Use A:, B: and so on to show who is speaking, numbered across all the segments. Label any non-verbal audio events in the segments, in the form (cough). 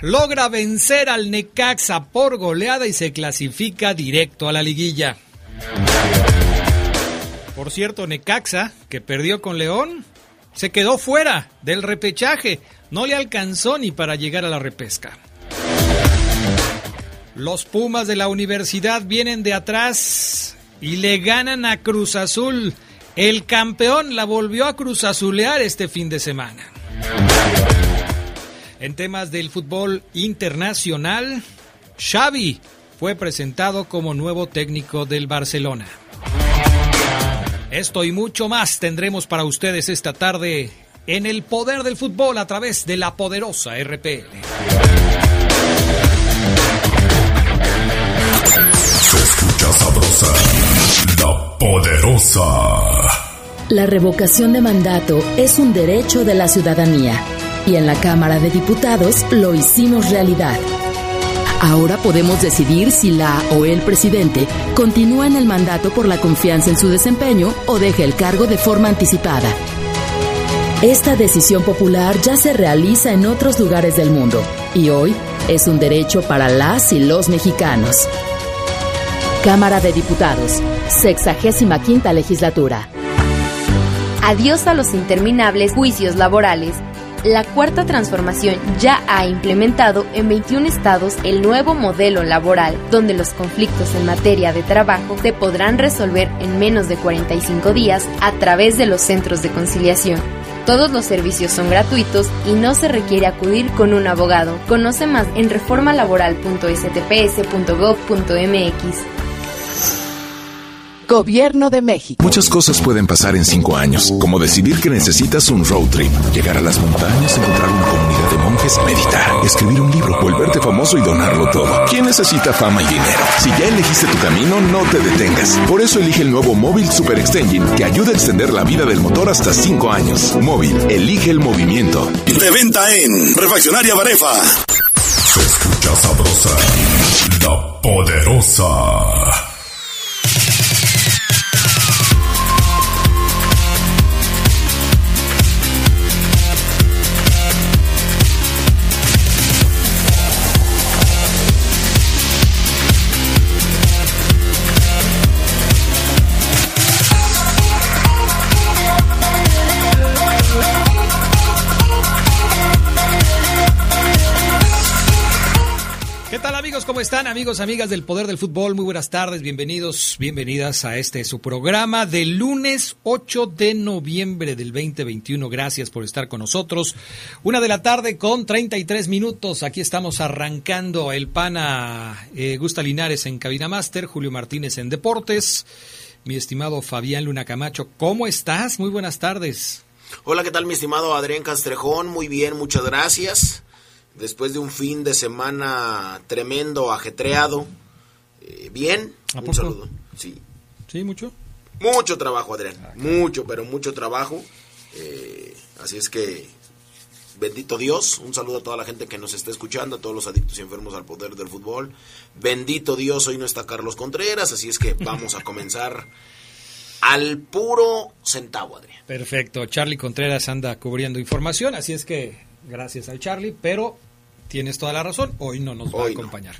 A: Logra vencer al Necaxa por goleada y se clasifica directo a la liguilla. Por cierto, Necaxa, que perdió con León, se quedó fuera del repechaje. No le alcanzó ni para llegar a la repesca. Los Pumas de la universidad vienen de atrás y le ganan a Cruz Azul. El campeón la volvió a Cruz Azulear este fin de semana. En temas del fútbol internacional, Xavi fue presentado como nuevo técnico del Barcelona. Esto y mucho más tendremos para ustedes esta tarde en el poder del fútbol a través de la poderosa RPL.
B: Se escucha sabrosa, la poderosa.
C: La revocación de mandato es un derecho de la ciudadanía y en la Cámara de Diputados lo hicimos realidad. Ahora podemos decidir si la o el presidente continúa en el mandato por la confianza en su desempeño o deja el cargo de forma anticipada. Esta decisión popular ya se realiza en otros lugares del mundo y hoy es un derecho para las y los mexicanos. Cámara de Diputados, 65 legislatura.
D: Adiós a los interminables juicios laborales la Cuarta Transformación ya ha implementado en 21 estados el nuevo modelo laboral, donde los conflictos en materia de trabajo se podrán resolver en menos de 45 días a través de los centros de conciliación. Todos los servicios son gratuitos y no se requiere acudir con un abogado. Conoce más en reformalaboral.stps.gov.mx.
E: Gobierno de México.
B: Muchas cosas pueden pasar en cinco años, como decidir que necesitas un road trip, llegar a las montañas, encontrar una comunidad de monjes, meditar, escribir un libro, volverte famoso y donarlo todo. ¿Quién necesita fama y dinero? Si ya elegiste tu camino, no te detengas. Por eso elige el nuevo Móvil Super Extension, que ayuda a extender la vida del motor hasta cinco años. Móvil, elige el movimiento.
F: De venta en Refaccionaria Barefa.
B: Se escucha sabrosa, la poderosa.
A: ¿Cómo están amigos, amigas del Poder del Fútbol? Muy buenas tardes, bienvenidos, bienvenidas a este su programa del lunes 8 de noviembre del 2021. Gracias por estar con nosotros. Una de la tarde con 33 minutos. Aquí estamos arrancando el pana eh, Gusta Linares en Cabina Master, Julio Martínez en Deportes. Mi estimado Fabián Luna Camacho, ¿cómo estás? Muy buenas tardes.
G: Hola, ¿qué tal mi estimado Adrián Castrejón? Muy bien, muchas gracias después de un fin de semana tremendo, ajetreado. Eh, bien, un saludo. Sí.
A: ¿Sí, mucho?
G: Mucho trabajo, Adrián. Ah, mucho, pero mucho trabajo. Eh, así es que, bendito Dios. Un saludo a toda la gente que nos está escuchando, a todos los adictos y enfermos al poder del fútbol. Bendito Dios, hoy no está Carlos Contreras, así es que vamos a comenzar (laughs) al puro centavo, Adrián.
A: Perfecto. Charlie Contreras anda cubriendo información, así es que gracias al Charlie, pero tienes toda la razón, hoy no nos va a acompañar.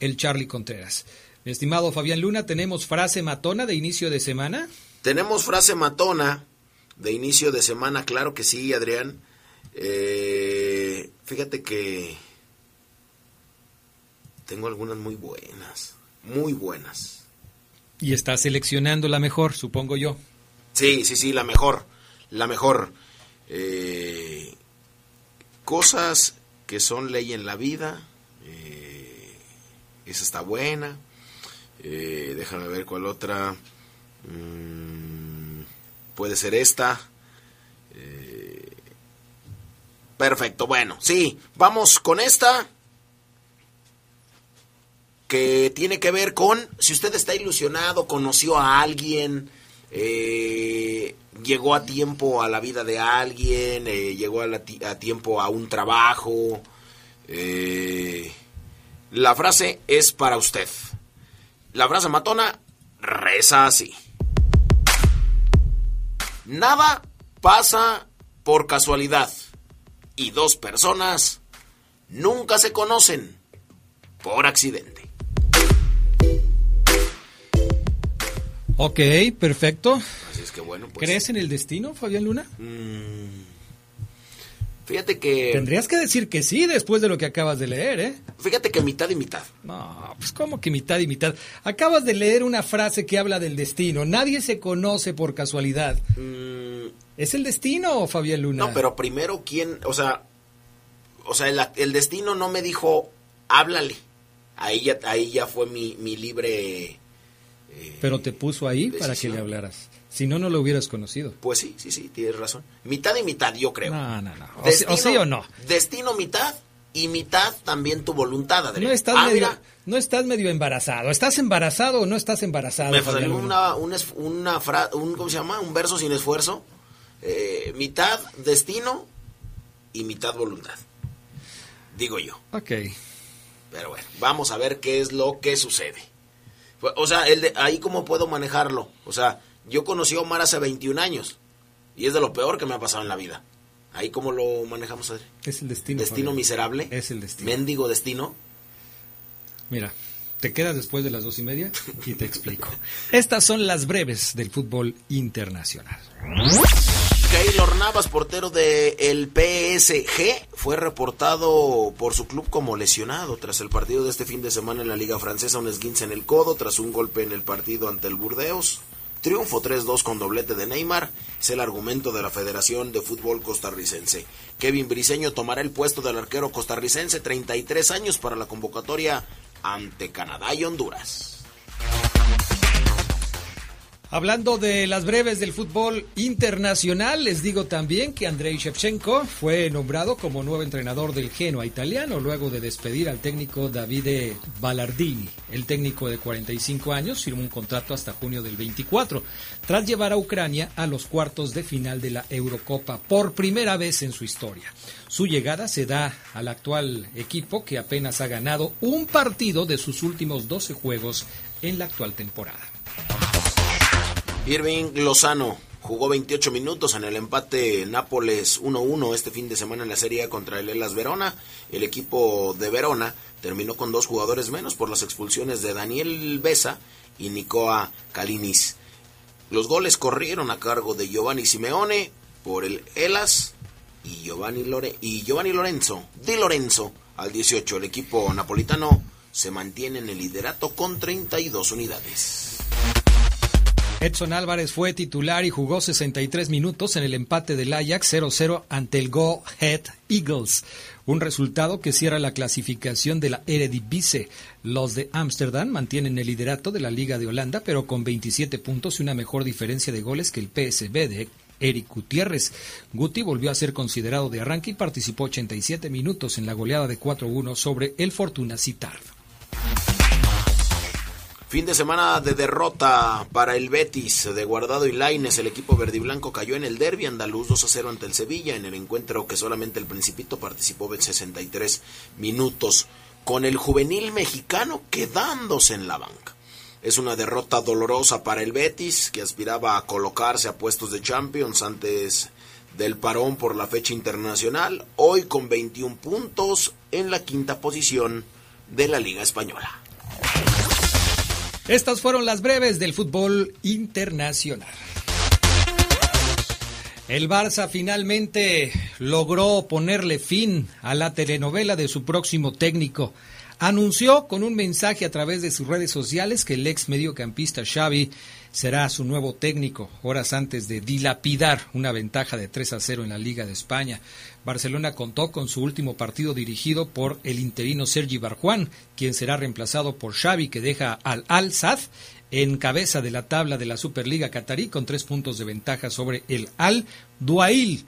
A: El Charlie Contreras. Mi estimado Fabián Luna, ¿tenemos frase matona de inicio de semana?
G: Tenemos frase matona de inicio de semana, claro que sí, Adrián. Eh, fíjate que tengo algunas muy buenas, muy buenas.
A: Y está seleccionando la mejor, supongo yo.
G: Sí, sí, sí, la mejor, la mejor. Eh, cosas que son ley en la vida. Eh, esa está buena. Eh, déjame ver cuál otra. Mm, puede ser esta. Eh, perfecto, bueno, sí, vamos con esta que tiene que ver con si usted está ilusionado, conoció a alguien, eh, llegó a tiempo a la vida de alguien, eh, llegó a, tiempo a un trabajo. Eh, la frase es para usted. La frase matona reza así. Nada pasa por casualidad y dos personas nunca se conocen por accidente.
A: Ok, perfecto.
G: Así es que bueno, pues.
A: ¿Crees en el destino, Fabián Luna?
G: Mm, fíjate que.
A: Tendrías que decir que sí después de lo que acabas de leer, ¿eh?
G: Fíjate que mitad y mitad.
A: No, pues como que mitad y mitad. Acabas de leer una frase que habla del destino. Nadie se conoce por casualidad.
G: Mm,
A: ¿Es el destino, Fabián Luna?
G: no, pero primero, ¿quién? O sea. O sea, el, el destino no me dijo, háblale. Ahí ya, ahí ya fue mi, mi libre. Eh,
A: Pero te puso ahí para que le hablaras. Si no, no lo hubieras conocido.
G: Pues sí, sí, sí, tienes razón. Mitad y mitad, yo creo.
A: No, no, no. O, sí- o sí o no.
G: Destino mitad y mitad también tu voluntad, Adrián.
A: No estás,
G: Ah,
A: medio,
G: mira,
A: no estás medio embarazado. ¿Estás embarazado o no estás embarazado?
G: me salió una, una, es- una fra- un, ¿cómo se llama? Un verso sin esfuerzo. Eh, mitad destino y mitad voluntad. Digo yo.
A: Ok.
G: Pero bueno, vamos a ver qué es lo que sucede. O sea, el de, ahí cómo puedo manejarlo. O sea, yo conocí a Omar hace 21 años. Y es de lo peor que me ha pasado en la vida. Ahí cómo lo manejamos, Adri?
A: Es el destino.
G: Destino
A: Fabián.
G: miserable.
A: Es el destino.
G: Mendigo destino.
A: Mira, te quedas después de las dos y media y te explico. Estas son las breves del fútbol internacional.
G: Keylor Navas, portero del el PSG, fue reportado por su club como lesionado tras el partido de este fin de semana en la Liga Francesa, un esguince en el codo tras un golpe en el partido ante el Burdeos. Triunfo 3-2 con doblete de Neymar, es el argumento de la Federación de Fútbol Costarricense. Kevin Briseño tomará el puesto del arquero costarricense, 33 años para la convocatoria ante Canadá y Honduras.
A: Hablando de las breves del fútbol internacional, les digo también que Andrei Shevchenko fue nombrado como nuevo entrenador del Genoa italiano luego de despedir al técnico Davide Ballardini. El técnico de 45 años firmó un contrato hasta junio del 24, tras llevar a Ucrania a los cuartos de final de la Eurocopa por primera vez en su historia. Su llegada se da al actual equipo que apenas ha ganado un partido de sus últimos 12 juegos en la actual temporada.
G: Irving Lozano jugó 28 minutos en el empate Nápoles 1-1 este fin de semana en la Serie contra el Elas Verona. El equipo de Verona terminó con dos jugadores menos por las expulsiones de Daniel Besa y Nicoa Kalinis. Los goles corrieron a cargo de Giovanni Simeone por el Elas y Giovanni, y Giovanni Lorenzo, Di Lorenzo al 18. El equipo napolitano se mantiene en el liderato con 32 unidades.
A: Edson Álvarez fue titular y jugó 63 minutos en el empate del Ajax 0-0 ante el Go Ahead Eagles, un resultado que cierra la clasificación de la Eredivisie. Los de Ámsterdam mantienen el liderato de la Liga de Holanda, pero con 27 puntos y una mejor diferencia de goles que el PSV de Eric Gutiérrez. Guti volvió a ser considerado de arranque y participó 87 minutos en la goleada de 4-1 sobre el Fortuna Citar.
G: Fin de semana de derrota para el Betis de Guardado y Laines. El equipo verdiblanco cayó en el derby andaluz 2 a 0 ante el Sevilla en el encuentro que solamente el Principito participó en 63 minutos con el juvenil mexicano quedándose en la banca. Es una derrota dolorosa para el Betis que aspiraba a colocarse a puestos de Champions antes del parón por la fecha internacional, hoy con 21 puntos en la quinta posición de la Liga Española.
A: Estas fueron las breves del fútbol internacional. El Barça finalmente logró ponerle fin a la telenovela de su próximo técnico. Anunció con un mensaje a través de sus redes sociales que el ex mediocampista Xavi será su nuevo técnico, horas antes de dilapidar una ventaja de 3 a 0 en la Liga de España. Barcelona contó con su último partido dirigido por el interino Sergi Barjuan, quien será reemplazado por Xavi, que deja al Al-Sad en cabeza de la tabla de la Superliga Qatarí con tres puntos de ventaja sobre el Al Duail.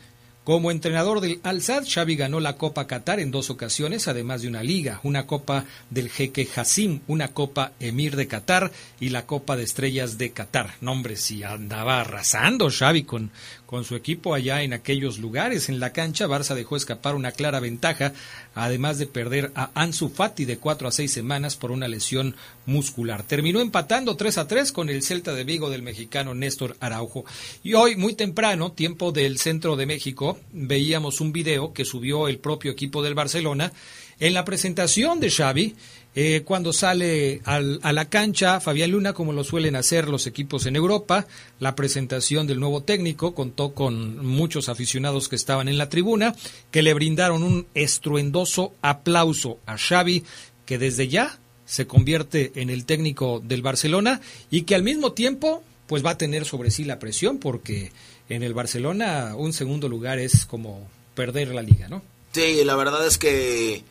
A: Como entrenador del Al-Sad, Xavi ganó la Copa Qatar en dos ocasiones, además de una liga, una Copa del Jeque Hassim, una Copa Emir de Qatar y la Copa de Estrellas de Qatar. Nombre, si andaba arrasando Xavi con, con su equipo allá en aquellos lugares. En la cancha, Barça dejó escapar una clara ventaja, además de perder a Ansu Fati de cuatro a seis semanas por una lesión muscular. Terminó empatando 3 a 3 con el Celta de Vigo del mexicano Néstor Araujo. Y hoy, muy temprano, tiempo del centro de México, veíamos un video que subió el propio equipo del Barcelona en la presentación de Xavi, eh, cuando sale al, a la cancha Fabián Luna, como lo suelen hacer los equipos en Europa, la presentación del nuevo técnico contó con muchos aficionados que estaban en la tribuna, que le brindaron un estruendoso aplauso a Xavi, que desde ya se convierte en el técnico del Barcelona y que al mismo tiempo pues va a tener sobre sí la presión porque en el Barcelona un segundo lugar es como perder la liga, ¿no?
G: Sí, la verdad es que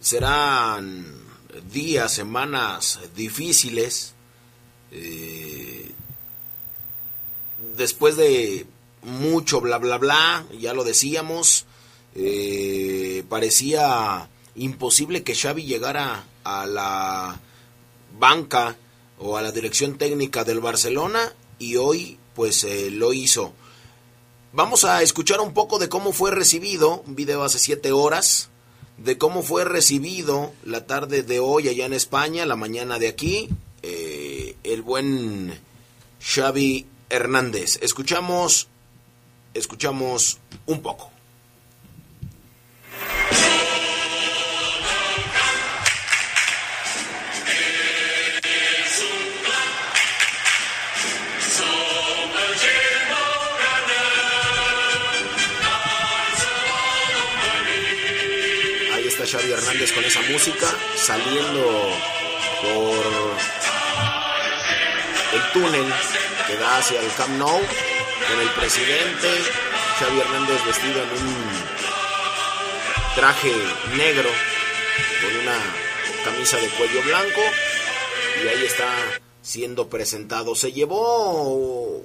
G: serán días, semanas difíciles. Eh, después de mucho bla bla bla, ya lo decíamos, eh, parecía imposible que Xavi llegara a la banca o a la dirección técnica del Barcelona y hoy pues eh, lo hizo. Vamos a escuchar un poco de cómo fue recibido, un video hace siete horas, de cómo fue recibido la tarde de hoy allá en España, la mañana de aquí, eh, el buen Xavi Hernández. Escuchamos, escuchamos un poco. Con esa música, saliendo por el túnel que da hacia el Camp Nou, con el presidente, Xavi Hernández vestido en un traje negro, con una camisa de cuello blanco, y ahí está siendo presentado. Se llevó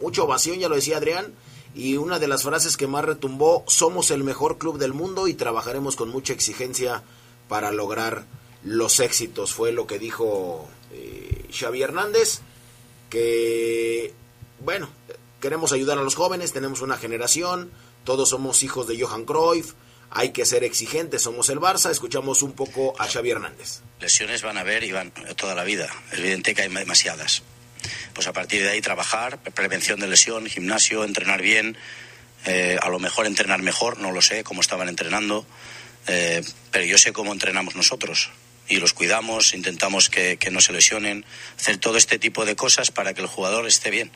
G: mucha ovación, ya lo decía Adrián, y una de las frases que más retumbó, somos el mejor club del mundo y trabajaremos con mucha exigencia para lograr los éxitos, fue lo que dijo eh, Xavi Hernández, que, bueno, queremos ayudar a los jóvenes, tenemos una generación, todos somos hijos de Johan Cruyff, hay que ser exigentes, somos el Barça, escuchamos un poco a Xavi Hernández.
E: Lesiones van a haber y van toda la vida, es evidente que hay demasiadas pues a partir de ahí trabajar, prevención de lesión, gimnasio, entrenar bien, eh, a lo mejor entrenar mejor, no lo sé cómo estaban entrenando, eh, pero yo sé cómo entrenamos nosotros y los cuidamos, intentamos que, no se lesionen, hacer todo este tipo de cosas para que el jugador esté bien,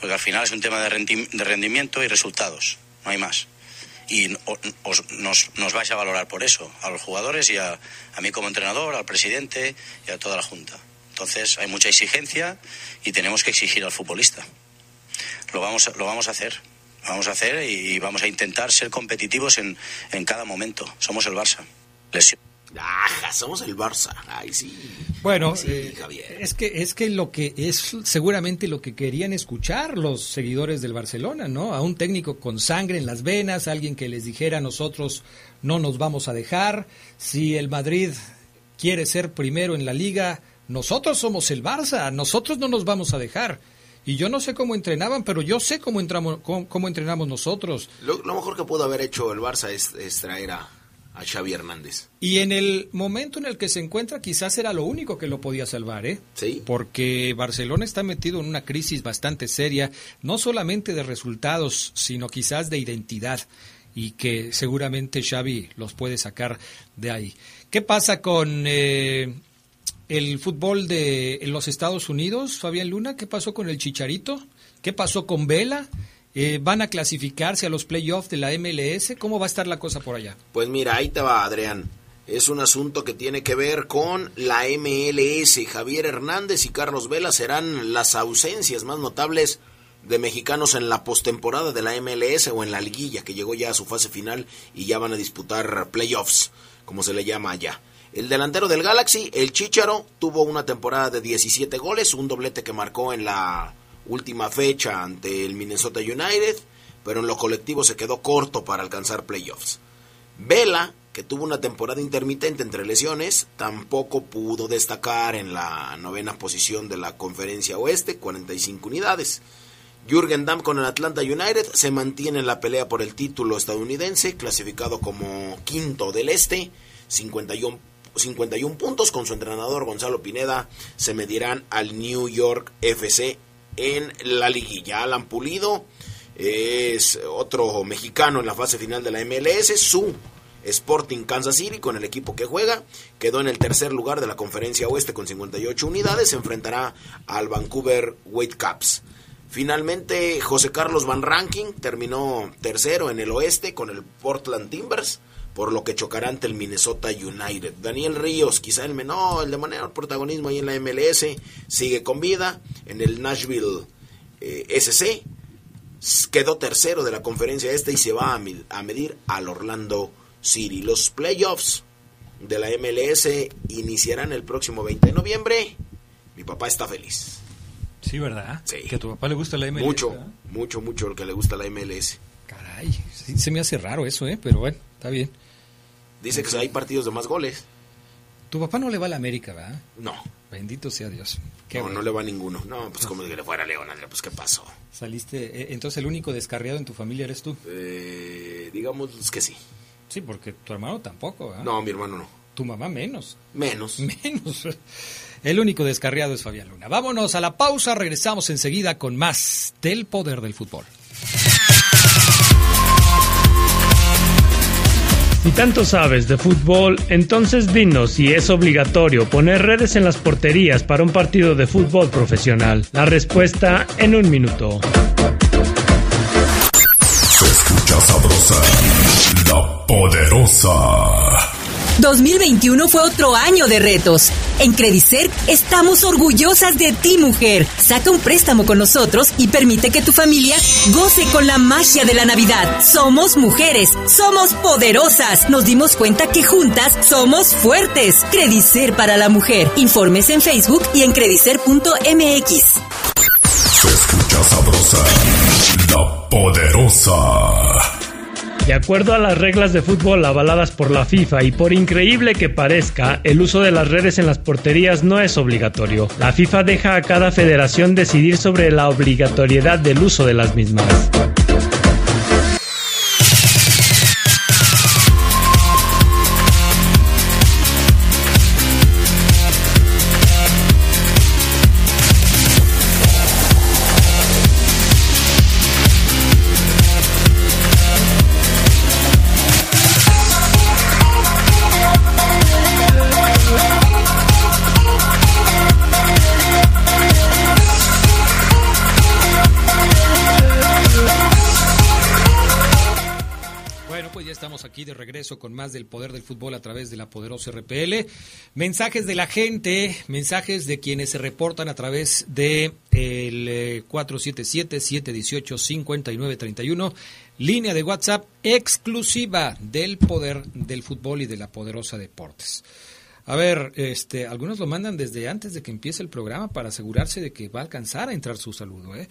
E: porque al final es un tema de, de rendimiento y resultados, no hay más. Y os, nos, nos vais a valorar por eso, a los jugadores y a, a mí como entrenador, al presidente y a toda la Junta. Entonces hay mucha exigencia y tenemos que exigir al futbolista. Lo vamos, a, lo vamos a hacer. Lo vamos a hacer y vamos a intentar ser competitivos en, en cada momento. Somos el Barça. Lesión.
G: Ajá, somos el Barça. Ay, sí.
A: Bueno,
G: sí,
A: eh, es que es que lo que es seguramente lo que querían escuchar los seguidores del Barcelona, ¿no? A un técnico con sangre en las venas, alguien que les dijera nosotros no nos vamos a dejar, si el Madrid quiere ser primero en la liga, nosotros somos el Barça, nosotros no nos vamos a dejar. Y yo no sé cómo entrenaban, pero yo sé cómo, entramos, cómo, cómo entrenamos nosotros.
G: Lo, lo, mejor que pudo haber hecho el Barça es, es traer a, a, Xavi Hernández.
A: Y en el momento en el que se encuentra, quizás era lo único que lo podía salvar, ¿eh?
G: Sí.
A: Porque Barcelona está metido en una crisis bastante seria, no solamente de resultados, sino quizás de identidad. Y que seguramente Xavi los puede sacar de ahí. ¿Qué pasa con... Eh, el fútbol de los Estados Unidos, Fabián Luna, ¿qué pasó con el Chicharito? ¿Qué pasó con Vela? Eh, ¿Van a clasificarse a los playoffs de la MLS? ¿Cómo va a estar la cosa por allá?
G: Pues mira, ahí te va, Adrián. Es un asunto que tiene que ver con la MLS. Javier Hernández y Carlos Vela serán las ausencias más notables de mexicanos en la postemporada de la MLS o en la liguilla que llegó ya a su fase final y ya van a disputar playoffs, como se le llama allá. El delantero del Galaxy, el Chicharo, tuvo una temporada de 17 goles, un doblete que marcó en la última fecha ante el Minnesota United, pero en lo colectivo se quedó corto para alcanzar playoffs. Vela, que tuvo una temporada intermitente entre lesiones, tampoco pudo destacar en la novena posición de la conferencia oeste, 45 unidades. Jürgen Damm con el Atlanta United se mantiene en la pelea por el título estadounidense, clasificado como quinto del este, 51 51 puntos. Con su entrenador Gonzalo Pineda se medirán al New York FC en la liguilla. Alan Pulido es otro mexicano en la fase final de la MLS. Su Sporting Kansas City con el equipo que juega quedó en el tercer lugar de la conferencia oeste con 58 unidades. Se enfrentará al Vancouver Whitecaps. Finalmente, José Carlos Van Ranking terminó tercero en el oeste con el Portland Timbers por lo que chocará ante el Minnesota United. Daniel Ríos, quizá el menor, el de mayor protagonismo ahí en la MLS, sigue con vida en el Nashville eh, SC. Quedó tercero de la conferencia este y se va a, medir al Orlando City. Los playoffs de la MLS iniciarán el próximo 20 de noviembre. Mi papá está feliz.
A: Sí, ¿verdad?
G: Sí.
A: Que a tu papá le gusta la MLS.
G: Mucho, mucho, mucho lo que le gusta la MLS.
A: Caray, se me hace raro eso, ¿eh? Pero bueno, está bien.
G: Dice que hay partidos de más goles.
A: Tu papá no le va a la América, ¿verdad?
G: No.
A: Bendito sea Dios.
G: no, no le va a ninguno. No, pues como que le fuera a León, pues ¿qué pasó?
A: Saliste, eh, entonces el único descarriado en tu familia eres tú.
G: Eh, digamos que sí.
A: Sí, porque tu hermano tampoco, ¿verdad?
G: No, mi hermano no.
A: Tu mamá menos.
G: Menos. (laughs)
A: Menos. El único descarriado es Fabián Luna. Vámonos a la pausa, regresamos enseguida con más del poder del fútbol.
H: Si tanto sabes de fútbol, entonces dinos si es obligatorio poner redes en las porterías para un partido de fútbol profesional. La respuesta en un minuto.
F: Se escucha sabrosa, la poderosa.
I: 2021 fue otro año de retos. En Credicer estamos orgullosas de ti, mujer. Saca un préstamo con nosotros y permite que tu familia goce con la magia de la Navidad. Somos mujeres, somos poderosas. Nos dimos cuenta que juntas somos fuertes. Credicer para la mujer. Informes en Facebook y en credicer.mx.
F: Se escucha sabrosa, la poderosa.
H: De acuerdo a las reglas de fútbol avaladas por la FIFA y por increíble que parezca, el uso de las redes en las porterías no es obligatorio. La FIFA deja a cada federación decidir sobre la obligatoriedad del uso de las mismas.
A: Con más del poder del fútbol a través de la poderosa RPL. Mensajes de la gente, mensajes de quienes se reportan a través de el 477-718-5931, eh, línea de WhatsApp exclusiva del poder del fútbol y de la poderosa deportes. A ver, este, algunos lo mandan desde antes de que empiece el programa para asegurarse de que va a alcanzar a entrar su saludo. ¿eh?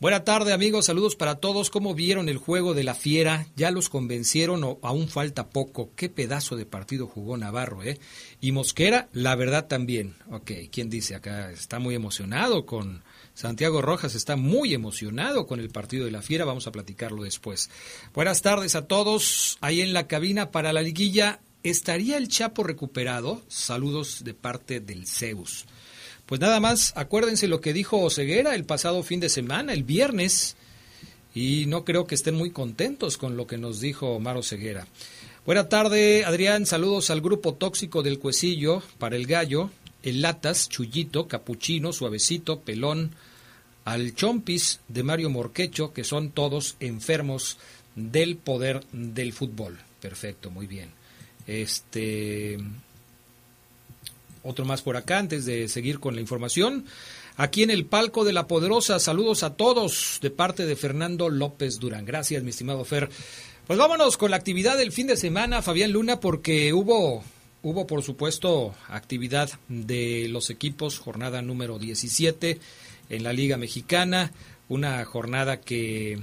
A: Buena tarde, amigos. Saludos para todos. ¿Cómo vieron el juego de la Fiera? ¿Ya los convencieron o aún falta poco? Qué pedazo de partido jugó Navarro, ¿eh? Y Mosquera, la verdad también. Ok, ¿quién dice acá? Está muy emocionado con Santiago Rojas, está muy emocionado con el partido de la Fiera. Vamos a platicarlo después. Buenas tardes a todos. Ahí en la cabina para la liguilla ¿Estaría el Chapo recuperado? Saludos de parte del Zeus. Pues nada más, acuérdense lo que dijo Ceguera el pasado fin de semana, el viernes, y no creo que estén muy contentos con lo que nos dijo Omar Ceguera. Buena tarde, Adrián, saludos al grupo tóxico del Cuecillo, para el Gallo, el Latas, Chullito, Capuchino, Suavecito, Pelón, al Chompis de Mario Morquecho, que son todos enfermos del poder del fútbol. Perfecto, muy bien. Este otro más por acá antes de seguir con la información. Aquí en el palco de la Poderosa, saludos a todos de parte de Fernando López Durán. Gracias, mi estimado Fer. Pues vámonos con la actividad del fin de semana, Fabián Luna, porque hubo hubo por supuesto actividad de los equipos, jornada número 17 en la Liga Mexicana, una jornada que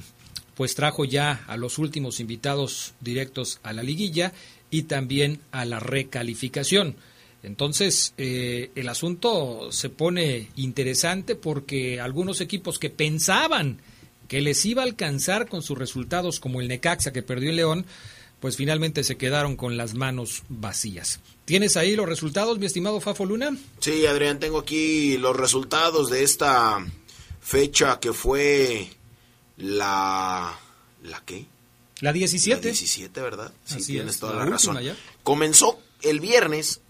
A: pues trajo ya a los últimos invitados directos a la liguilla y también a la recalificación. Entonces, eh, el asunto se pone interesante porque algunos equipos que pensaban que les iba a alcanzar con sus resultados como el Necaxa que perdió el León, pues finalmente se quedaron con las manos vacías. ¿Tienes ahí los resultados, mi estimado Fafo Luna?
G: Sí, Adrián, tengo aquí los resultados de esta fecha que fue la... ¿La qué?
A: La 17.
G: La 17, ¿verdad? Sí,
A: Así
G: tienes
A: es,
G: toda
A: la
G: la, razón.
A: ya.
G: Comenzó el viernes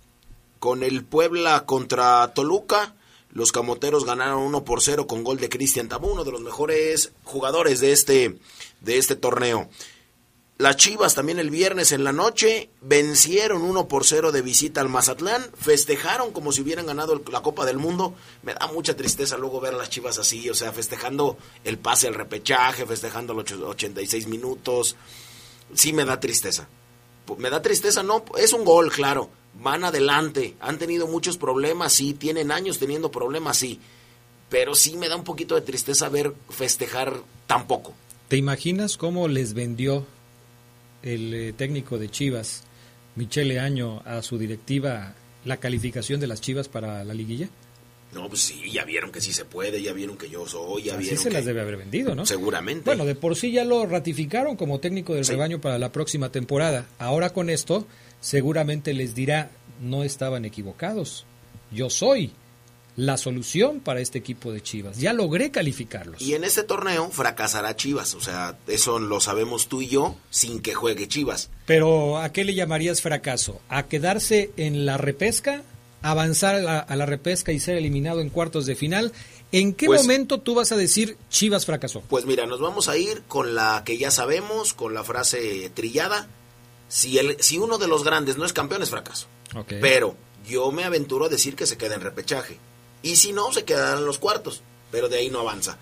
G: con el Puebla contra Toluca. Los camoteros ganaron 1 por 0 con gol de Cristian Tabú, uno de los mejores jugadores de este, de este torneo. Las Chivas también el viernes en la noche vencieron 1 por 0 de visita al Mazatlán, festejaron como si hubieran ganado la Copa del Mundo. Me da mucha tristeza luego ver a las Chivas así, o sea, festejando el pase al repechaje, festejando los ocho- 86 minutos. Sí me da tristeza. Me da tristeza, no, es un gol, claro. Van adelante, han tenido muchos problemas, sí, tienen años teniendo problemas, sí. Pero sí me da un poquito de tristeza ver festejar tan poco.
A: ¿Te imaginas cómo les vendió el eh, técnico de Chivas, Michele Año, a su directiva la calificación de las Chivas para la liguilla?
G: No, pues sí, ya vieron que sí se puede, ya vieron que yo soy, ya
A: Así
G: vieron
A: se
G: que...
A: las debe haber vendido, ¿no?
G: Seguramente.
A: Bueno, de por sí ya lo ratificaron como técnico del
G: Sí.
A: rebaño para la próxima temporada. Ahora con esto, seguramente les dirá, no estaban equivocados. Yo soy la solución para este equipo de Chivas. Ya logré calificarlos.
G: Y en este torneo fracasará Chivas, o sea, eso lo sabemos tú y yo sin que juegue Chivas.
A: Pero ¿a qué le llamarías fracaso? ¿A quedarse en la repesca? ¿Avanzar a la, a la repesca y ser eliminado en cuartos de final? ¿En qué
G: Pues-
A: momento tú vas a decir Chivas fracasó?
G: Pues mira, nos vamos a ir con la que ya sabemos, con la frase trillada. Si, el, si uno de los grandes no es campeón, es fracaso. Pero yo me aventuro a decir que se queda en repechaje. Y si no, se quedarán en los cuartos. Pero de ahí no avanza.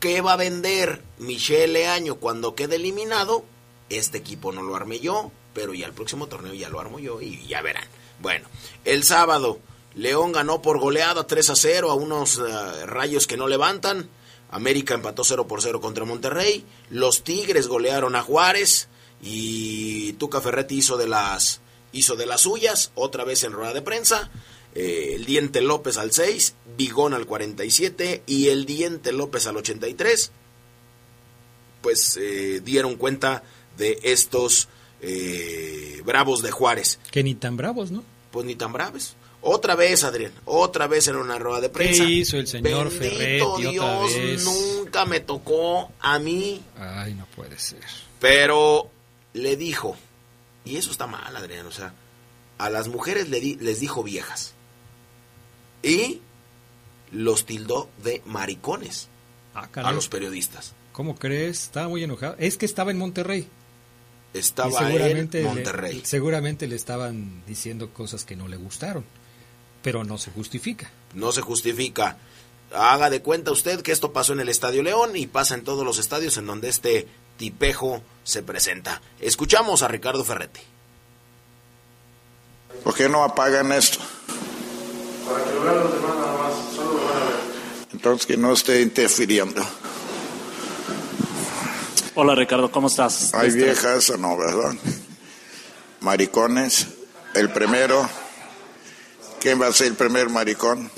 G: ¿Qué va a vender Michele Año cuando quede eliminado? Este equipo no lo armé yo, pero ya el próximo torneo ya lo armo yo y ya verán. Bueno, el sábado León ganó por goleada 3 a 0 a unos eh, rayos que no levantan. América empató 0 por 0 contra Monterrey. Los Tigres golearon a Juárez y Tuca Ferretti hizo de las hizo de las suyas, otra vez en rueda de prensa. Eh, el Diente López al 6, Bigón al 47 y el Diente López al 83. Pues eh, dieron cuenta de estos eh, bravos de Juárez.
A: Que ni tan bravos, ¿no?
G: Pues ni tan braves. Otra vez, Adrián, otra vez en una rueda de prensa.
A: hizo el señor
G: Bendito
A: Ferretti otra
G: Dios,
A: vez?
G: nunca me tocó a mí,
A: Ay, no puede ser.
G: pero le dijo, y eso está mal, Adrián, o sea, a las mujeres le di- les dijo viejas. Y los tildó de maricones
A: Ah,
G: a los periodistas.
A: ¿Cómo crees? Estaba muy enojado. Es que estaba en Monterrey.
G: Estaba
A: seguramente
G: en
A: le-
G: Monterrey.
A: seguramente le estaban diciendo cosas que no le gustaron. Pero no se justifica.
G: no se justifica. Haga de cuenta usted que esto pasó en el Estadio León y pasa en todos los estadios en donde este tipejo se presenta. Escuchamos a Ricardo Ferretti.
J: ¿Por qué no apagan esto?
K: Para que lo vean los demás nada más, solo lo van a ver.
J: Entonces que no esté interfiriendo.
L: Hola Ricardo, ¿cómo estás?
J: Hay
L: Este,
J: viejas o no, ¿verdad? Maricones. El primero. ¿Quién va a ser el primer maricón?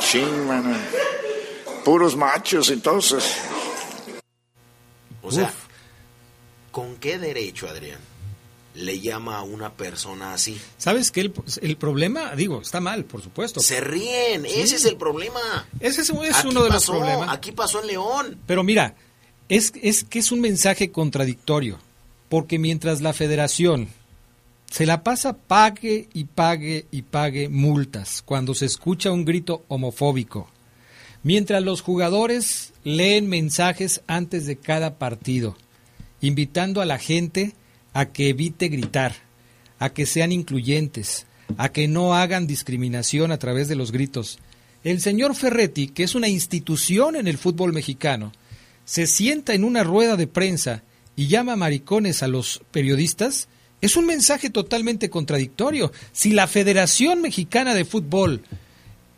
J: Sí, mano. Puros machos, entonces.
G: O sea, ¿con qué derecho, Adrián, le llama a una persona así?
A: ¿Sabes qué? El, el problema, digo, está mal, por supuesto.
G: Se ríen, ese es el problema.
A: Ese es, es
G: Aquí
A: uno de los problemas.
G: Aquí pasó en León.
A: Pero mira, es, es que es un mensaje contradictorio, porque mientras la federación se la pasa pague y pague y pague multas cuando se escucha un grito homofóbico, mientras los jugadores leen mensajes antes de cada partido, invitando a la gente a que evite gritar, a que sean incluyentes, a que no hagan discriminación a través de los gritos. El señor Ferretti, que es una institución en el fútbol mexicano, se sienta en una rueda de prensa y llama maricones a los periodistas, es un mensaje totalmente contradictorio. Si la Federación Mexicana de Fútbol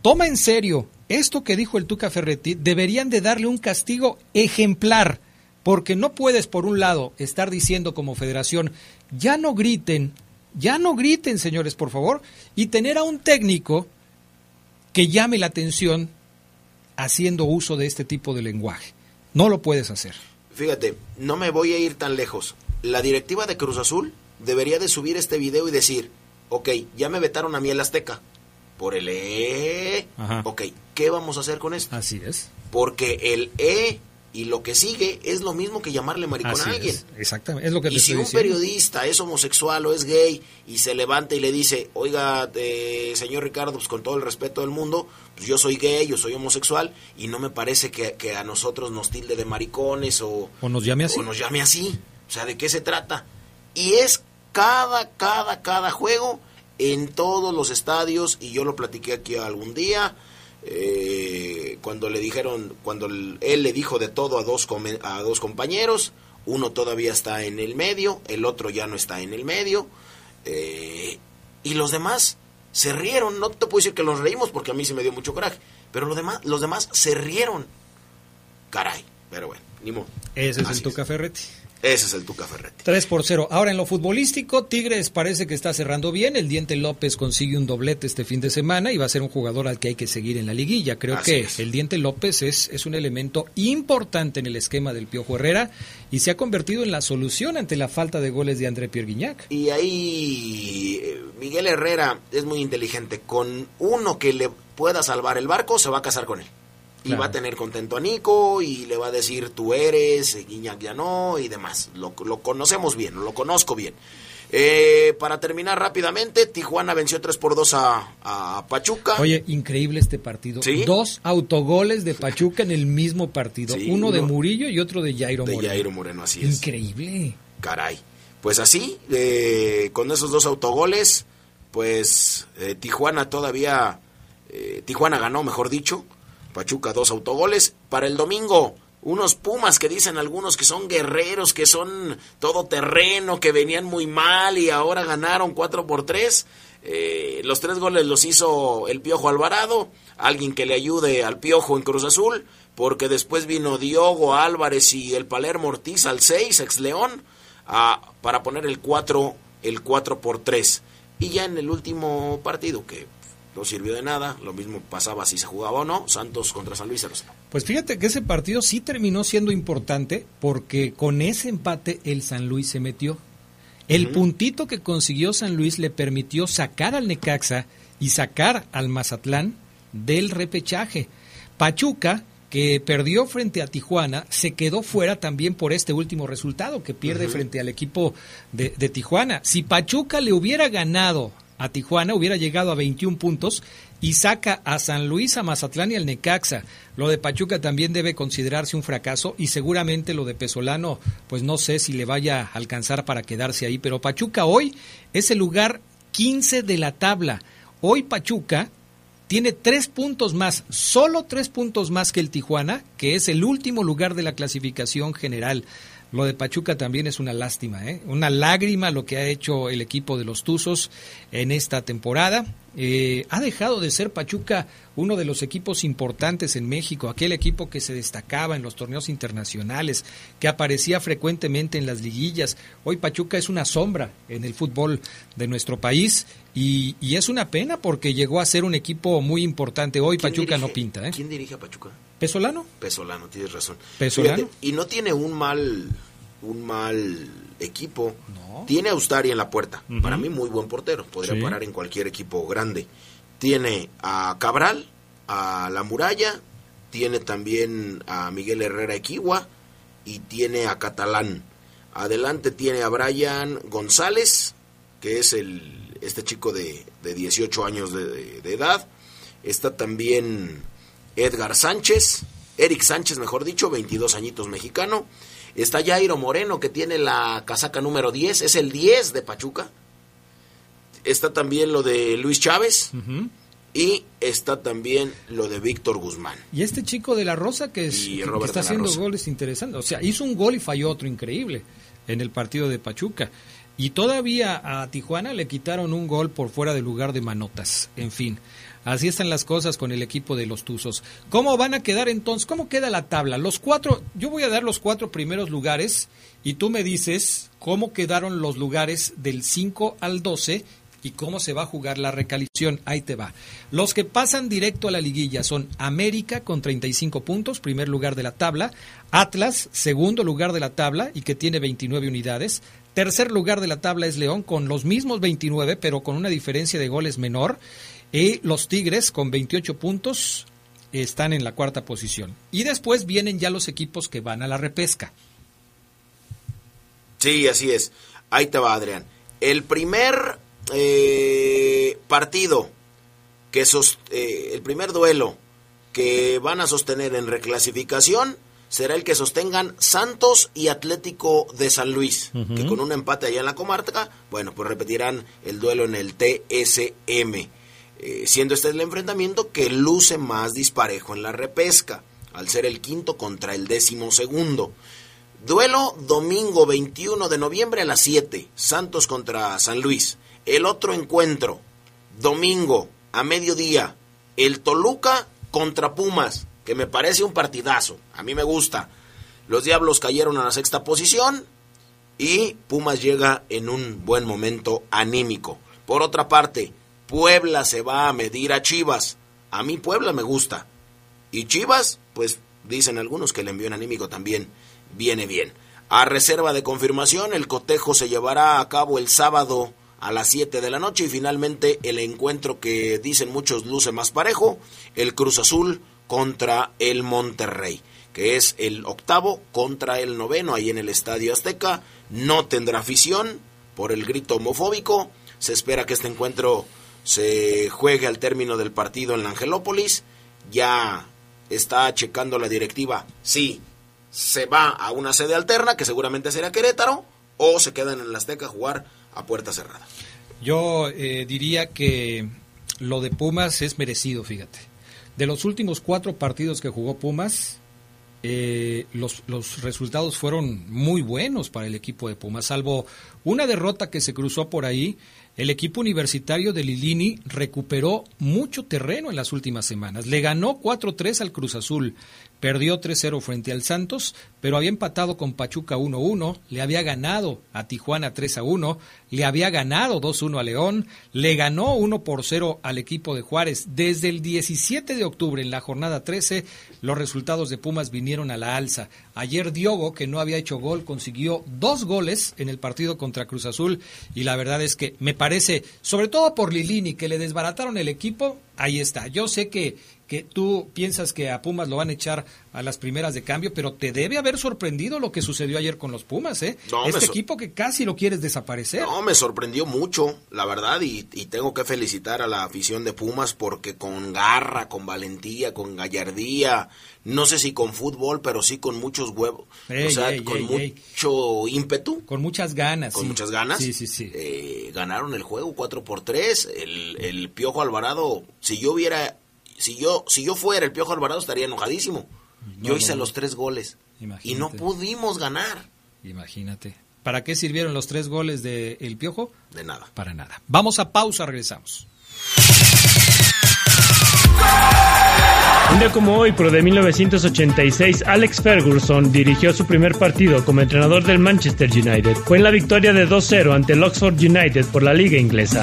A: toma en serio esto que dijo el Tuca Ferretti, deberían de darle un castigo ejemplar, porque no puedes, por un lado, estar diciendo como federación, ya no griten, ya no griten, señores, por favor, y tener a un técnico que llame la atención haciendo uso de este tipo de lenguaje. No lo puedes hacer.
G: Fíjate, no me voy a ir tan lejos. La directiva de Cruz Azul debería de subir este video y decir, ok, ya me vetaron a mí el Azteca. Por el E. Ok, ¿qué vamos a hacer con esto?
A: Así es.
G: Porque el E y lo que sigue es lo mismo que llamarle maricón a alguien.
A: Exactamente, es lo que te
G: Y si un periodista es homosexual o es gay y se levanta y le dice, oiga, eh, señor Ricardo, pues con todo el respeto del mundo, pues yo soy gay, yo soy homosexual y no me parece que, que a nosotros nos tilde de maricones o,
A: o nos llame así.
G: O nos llame así. O sea, ¿de qué se trata? Y es cada, cada, cada juego en todos los estadios y yo lo platiqué aquí algún día eh, cuando le dijeron cuando él le dijo de todo a dos a dos compañeros uno todavía está en el medio el otro ya no está en el medio eh, y los demás se rieron. No te puedo decir que los reímos porque a mí se me dio mucho coraje pero los demás los demás se rieron. Caray pero bueno ni modo.
A: Ese es el Tuca Ferretti
G: ese es el Tuca Ferretti.
A: 3 por 0. Ahora en lo futbolístico, Tigres parece que está cerrando bien. El Diente López consigue un doblete este fin de semana y va a ser un jugador al que hay que seguir en la liguilla. Creo que el Diente López es, es un elemento importante en el esquema del Piojo Herrera y se ha convertido en la solución ante la falta de goles de André Pierre Guignac.
G: Y ahí eh, Miguel Herrera es muy inteligente. Con uno que le pueda salvar el barco, se va a casar con él. Y va a tener contento a Nico y le va a decir tú eres, Guiñac ya no y demás. Lo, lo conocemos bien, lo conozco bien. Eh, para terminar rápidamente, Tijuana venció 3 por 2 a, a Pachuca.
A: Oye, increíble este partido. Dos autogoles de Pachuca en el mismo partido. uno, de Murillo y otro de Jairo
G: de
A: Moreno.
G: Jairo Moreno, así es.
A: Increíble.
G: Caray. Pues así, eh, con esos dos autogoles, pues eh, Tijuana todavía, eh, Tijuana ganó, mejor dicho, Pachuca dos autogoles. Para el domingo, unos Pumas que dicen algunos que son guerreros, que son todoterreno, que venían muy mal y ahora ganaron 4 por 3. Eh, los tres goles los hizo el Piojo Alvarado, alguien que le ayude al Piojo en Cruz Azul, porque después vino Diogo Álvarez y el Palermo Ortiz al 6, ex León, a, para poner el 4, el 4 por 3. Y ya en el último partido, que no sirvió de nada. Lo mismo pasaba si se jugaba o no. Santos contra San Luis 0
A: Pues fíjate que ese partido sí terminó siendo importante porque con ese empate el San Luis se metió. El puntito que consiguió San Luis le permitió sacar al Necaxa y sacar al Mazatlán del repechaje. Pachuca, que perdió frente a Tijuana, se quedó fuera también por este último resultado que pierde frente al equipo de, de Tijuana. Si Pachuca le hubiera ganado a Tijuana, hubiera llegado a 21 puntos y saca a San Luis, a Mazatlán y al Necaxa. Lo de Pachuca también debe considerarse un fracaso y seguramente lo de Pesolano, pues no sé si le vaya a alcanzar para quedarse ahí, pero Pachuca hoy es el lugar 15 de la tabla. Hoy Pachuca tiene tres puntos más, solo tres puntos más que el Tijuana, que es el último lugar de la clasificación general. Lo de Pachuca también es una lástima, ¿eh? una lágrima lo que ha hecho el equipo de los Tuzos en esta temporada. Eh, ha dejado de ser Pachuca uno de los equipos importantes en México, aquel equipo que se destacaba en los torneos internacionales, que aparecía frecuentemente en las liguillas. Hoy Pachuca es una sombra en el fútbol de nuestro país y, es una pena porque llegó a ser un equipo muy importante. Hoy Pachuca no pinta. ¿eh?
G: ¿Quién dirige a Pachuca?
A: ¿Pesolano?
G: Pesolano, tienes razón.
A: ¿Pesolano?
G: y no tiene un mal, un mal equipo. Tiene a Ustari en la puerta. Para mí, muy buen portero. Podría parar en cualquier equipo grande. Tiene a Cabral, a La Muralla. Tiene también a Miguel Herrera Equigua. Y tiene a Catalán. Adelante tiene a Brian González, que es el, este chico de, de 18 años de, de edad. Está también Edgar Sánchez, Eric Sánchez, mejor dicho, 22 añitos mexicano. Está Jairo Moreno, que tiene la casaca número 10, es el 10 de Pachuca. Está también lo de Luis Chávez. Y está también lo de Víctor Guzmán.
A: Y este chico de la Rosa que, es, que- está
G: de
A: haciendo
G: Rosa.
A: goles interesantes. O sea, hizo un gol y falló otro increíble en el partido de Pachuca. Y todavía a Tijuana le quitaron un gol por fuera del lugar de Manotas. En fin, así están las cosas con el equipo de los Tuzos. ¿Cómo van a quedar entonces? ¿Cómo queda la tabla? Los cuatro, yo voy a dar los cuatro primeros lugares y tú me dices cómo quedaron los lugares del 5 al 12 y cómo se va a jugar la recalificación. Ahí te va. Los que pasan directo a la liguilla son América con 35 puntos, primer lugar de la tabla, Atlas, segundo lugar de la tabla y que tiene 29 unidades. Tercer lugar de la tabla es León con los mismos 29, pero con una diferencia de goles menor. Y los Tigres con 28 puntos están en la cuarta posición. Y después vienen ya los equipos que van a la repesca.
G: Sí, así es. Ahí te va, Adrián. El primer eh, partido que sos- eh, el primer duelo que van a sostener en reclasificación será el que sostengan Santos y Atlético de San Luis, que con un empate allá en la comarca, bueno, pues repetirán el duelo en el TSM, eh, siendo este el enfrentamiento que luce más disparejo en la repesca, al ser el quinto contra el décimo segundo. Duelo domingo 21 de noviembre a las 7, Santos contra San Luis. El otro encuentro, domingo a mediodía, el Toluca contra Pumas, que me parece un partidazo, a mí me gusta. Los Diablos cayeron a la sexta posición y Pumas llega en un buen momento anímico. Por otra parte, Puebla se va a medir a Chivas. A mí Puebla me gusta. Y Chivas, pues dicen algunos que el envío anímico también viene bien. A reserva de confirmación, el cotejo se llevará a cabo el sábado a las 7 de la noche y finalmente el encuentro que dicen muchos luce más parejo, el Cruz Azul contra el Monterrey, que es el octavo contra el noveno ahí en el Estadio Azteca. No tendrá afición por el grito homofóbico. Se espera que este encuentro se juegue al término del partido en la Angelópolis. Ya está checando la directiva si se va a una sede alterna, que seguramente será Querétaro, o se quedan en el Azteca a jugar a puerta cerrada.
A: Yo eh, diría que lo de Pumas es merecido, fíjate. De los últimos cuatro partidos que jugó Pumas, eh, los, los resultados fueron muy buenos para el equipo de Pumas, salvo una derrota que se cruzó por ahí. El equipo universitario de Lilini recuperó mucho terreno en las últimas semanas. Le ganó 4-3 al Cruz Azul, perdió 3-0 frente al Santos, pero había empatado con Pachuca 1-1, le había ganado a Tijuana 3-1, le había ganado 2-1 a León, le ganó 1 por 0 al equipo de Juárez. Desde el 17 de octubre, en la jornada 13, los resultados de Pumas vinieron a la alza. Ayer Diogo, que no había hecho gol, consiguió dos goles en el partido contra Cruz Azul y la verdad es que me parece, sobre todo por Lilini, que le desbarataron el equipo, ahí está. Yo sé que, que tú piensas que a Pumas lo van a echar a las primeras de cambio, pero te debe haber sorprendido lo que sucedió ayer con los Pumas, ¿eh?
G: No,
A: este equipo que casi lo quieres desaparecer.
G: No, me sorprendió mucho, la verdad, y, y tengo que felicitar a la afición de Pumas porque con garra, con valentía, con gallardía, no sé si con fútbol, pero sí con muchos huevos,
A: Ey,
G: o sea,
A: ey,
G: con
A: ey.
G: mucho ímpetu.
A: Con muchas ganas.
G: Con
A: sí.
G: muchas ganas.
A: Sí, sí, sí.
G: Eh, ganaron el juego 4 por 3 el, el Piojo Alvarado, si yo hubiera, si yo, si yo fuera el Piojo Alvarado estaría enojadísimo.
A: No,
G: yo hice
A: no.
G: los tres goles y no pudimos ganar.
A: Imagínate. ¿Para qué sirvieron los tres goles de El Piojo?
G: De nada.
A: Para nada. Vamos a pausa, regresamos.
H: Un día como hoy, pero de 1986, Alex Ferguson dirigió su primer partido como entrenador del Manchester United. Fue en la victoria de 2-0 ante el Oxford United por la liga inglesa.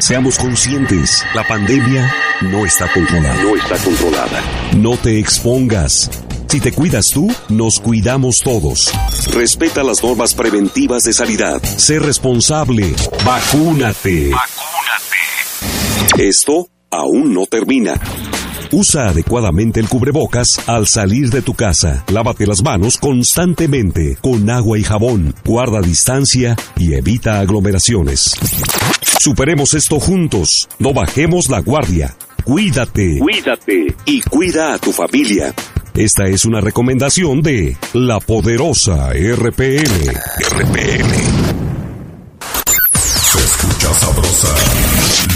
M: Seamos conscientes, la pandemia no está controlada. No está controlada. No te expongas. Si te cuidas tú, nos cuidamos todos. Respeta las normas preventivas de sanidad. Sé responsable. Vacúnate. Esto aún no termina. Usa adecuadamente el cubrebocas al salir de tu casa. Lávate las manos constantemente con agua y jabón. Guarda distancia y evita aglomeraciones. Superemos esto juntos. No bajemos la guardia. Cuídate. Cuídate. Y cuida a tu familia. Esta es una recomendación de la poderosa RPN. RPN.
F: Se escucha sabrosa,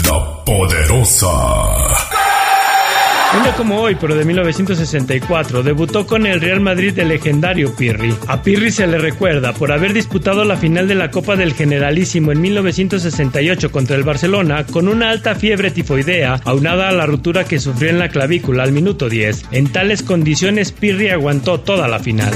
F: la poderosa.
H: Un día como hoy, pero de 1964, debutó con el Real Madrid el legendario Pirri. A Pirri se le recuerda por haber disputado la final de la Copa del Generalísimo en 1968 contra el Barcelona con una alta fiebre tifoidea, aunada a la ruptura que sufrió en la clavícula al minuto 10. En tales condiciones, Pirri aguantó toda la final.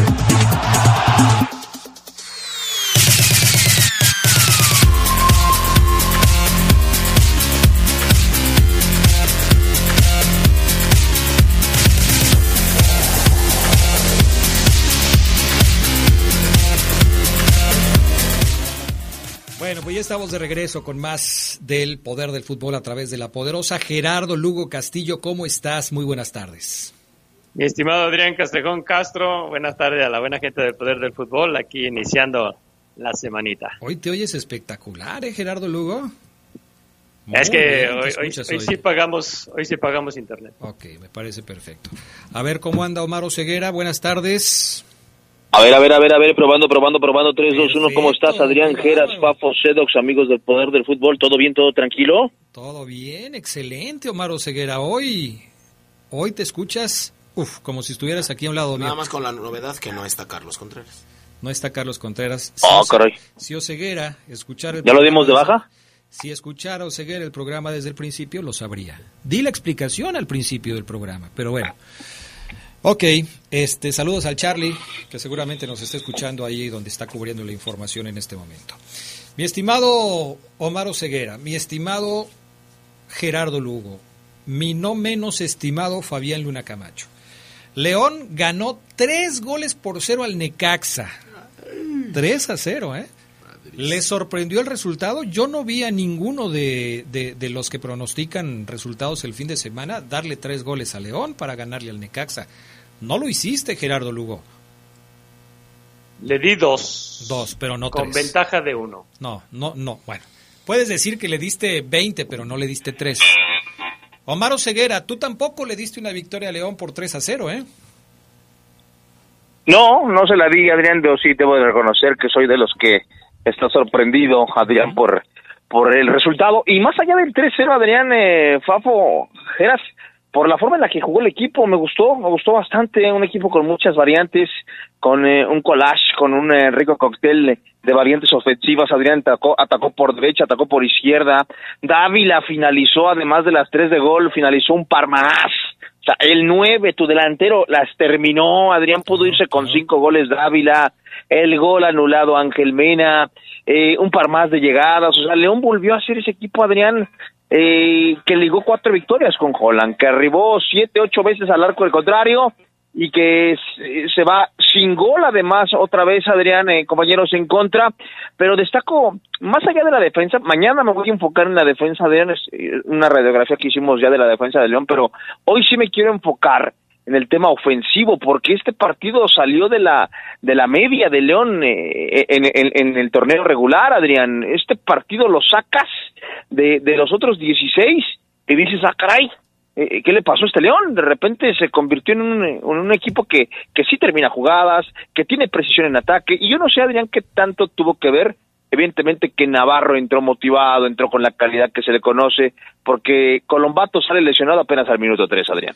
A: Estamos de regreso con más del poder del fútbol a través de la poderosa Gerardo Lugo Castillo. ¿Cómo estás? Muy buenas tardes.
N: Mi estimado Adrián Castrejón Castro, buenas tardes a la buena gente del poder del fútbol, aquí iniciando la semanita.
A: Hoy te oyes espectacular, ¿eh, Gerardo Lugo?
N: es
A: Muy
N: que
A: bien, te
N: hoy, hoy- hoy sí pagamos, hoy sí pagamos internet.
A: Ok, me parece perfecto. A ver cómo anda Omar Oseguera. Buenas tardes.
O: A ver, a ver, a ver, a ver, probando, probando, probando, 3, 2, 1, ¿cómo estás? Adrián Geras, Fafo, Sedox, amigos del Poder del Fútbol, ¿todo bien, todo tranquilo?
A: Todo bien, excelente, Omar Oseguera. Hoy, hoy te escuchas, uf, como si estuvieras aquí a un lado
G: Nada
A: mío.
G: más con la novedad que no está Carlos Contreras.
A: No está Carlos Contreras.
O: Ah,
A: Si-
O: caray.
A: Si Oseguera escuchar el
O: ¿Ya lo dimos de baja?
A: Si escuchara Oseguera el programa desde el principio, lo sabría. Di la explicación al principio del programa, pero bueno. Ok, este, saludos al Charlie, que seguramente nos está escuchando ahí donde está cubriendo la información en este momento. Mi estimado Omar Oseguera, mi estimado Gerardo Lugo, mi no menos estimado Fabián Luna Camacho. León ganó tres goles por cero al Necaxa. Tres a cero, ¿eh? ¿Le sorprendió el resultado? Yo no vi a ninguno de, de- de los que pronostican resultados el fin de semana darle tres goles a León para ganarle al Necaxa. No lo hiciste, Gerardo Lugo.
N: Le di dos.
A: Dos, pero no
N: Con
A: tres.
N: ventaja de uno.
A: No, no, no. Bueno, puedes decir que le diste 20, pero no le diste 3. Omar Oseguera, tú tampoco le diste una victoria a León por 3 a 0, ¿eh?
O: No, no se la di, Adrián, yo sí debo de reconocer que soy de los que está sorprendido, Adrián, por, por el resultado. Y más allá del 3-0, Adrián, eh, Fafo, Geras, por la forma en la que jugó el equipo, me gustó, me gustó bastante, un equipo con muchas variantes, con eh, un collage, con un eh, rico cóctel de variantes ofensivas, Adrián atacó, atacó por derecha, atacó por izquierda, Dávila finalizó, además de las tres de gol, finalizó un par más, o sea, el 9, tu delantero, las terminó, Adrián pudo irse con cinco goles Dávila, el gol anulado Ángel Mena, eh, un par más de llegadas, o sea, León volvió a ser ese equipo, Adrián, eh, que ligó cuatro victorias con Holland, que arribó siete, ocho veces al arco del contrario y que se, se va sin gol además otra vez Adrián, eh, compañeros en contra, pero destaco más allá de la defensa, mañana me voy a enfocar en la defensa Adrián, es eh, una radiografía que hicimos ya de la defensa de León, pero hoy sí me quiero enfocar en el tema ofensivo, porque este partido salió de la de la media de León eh, en, en- en el torneo regular, Adrián. Este partido lo sacas de, de los otros 16 y dices, ah, caray, eh, ¿qué le pasó a este León? De repente se convirtió en un, en un equipo que, que sí termina jugadas, que tiene precisión en ataque, y yo no sé, Adrián, qué tanto tuvo que ver Evidentemente que Navarro entró motivado, entró con la calidad que se le conoce, porque Colombato sale lesionado apenas al minuto 3, Adrián.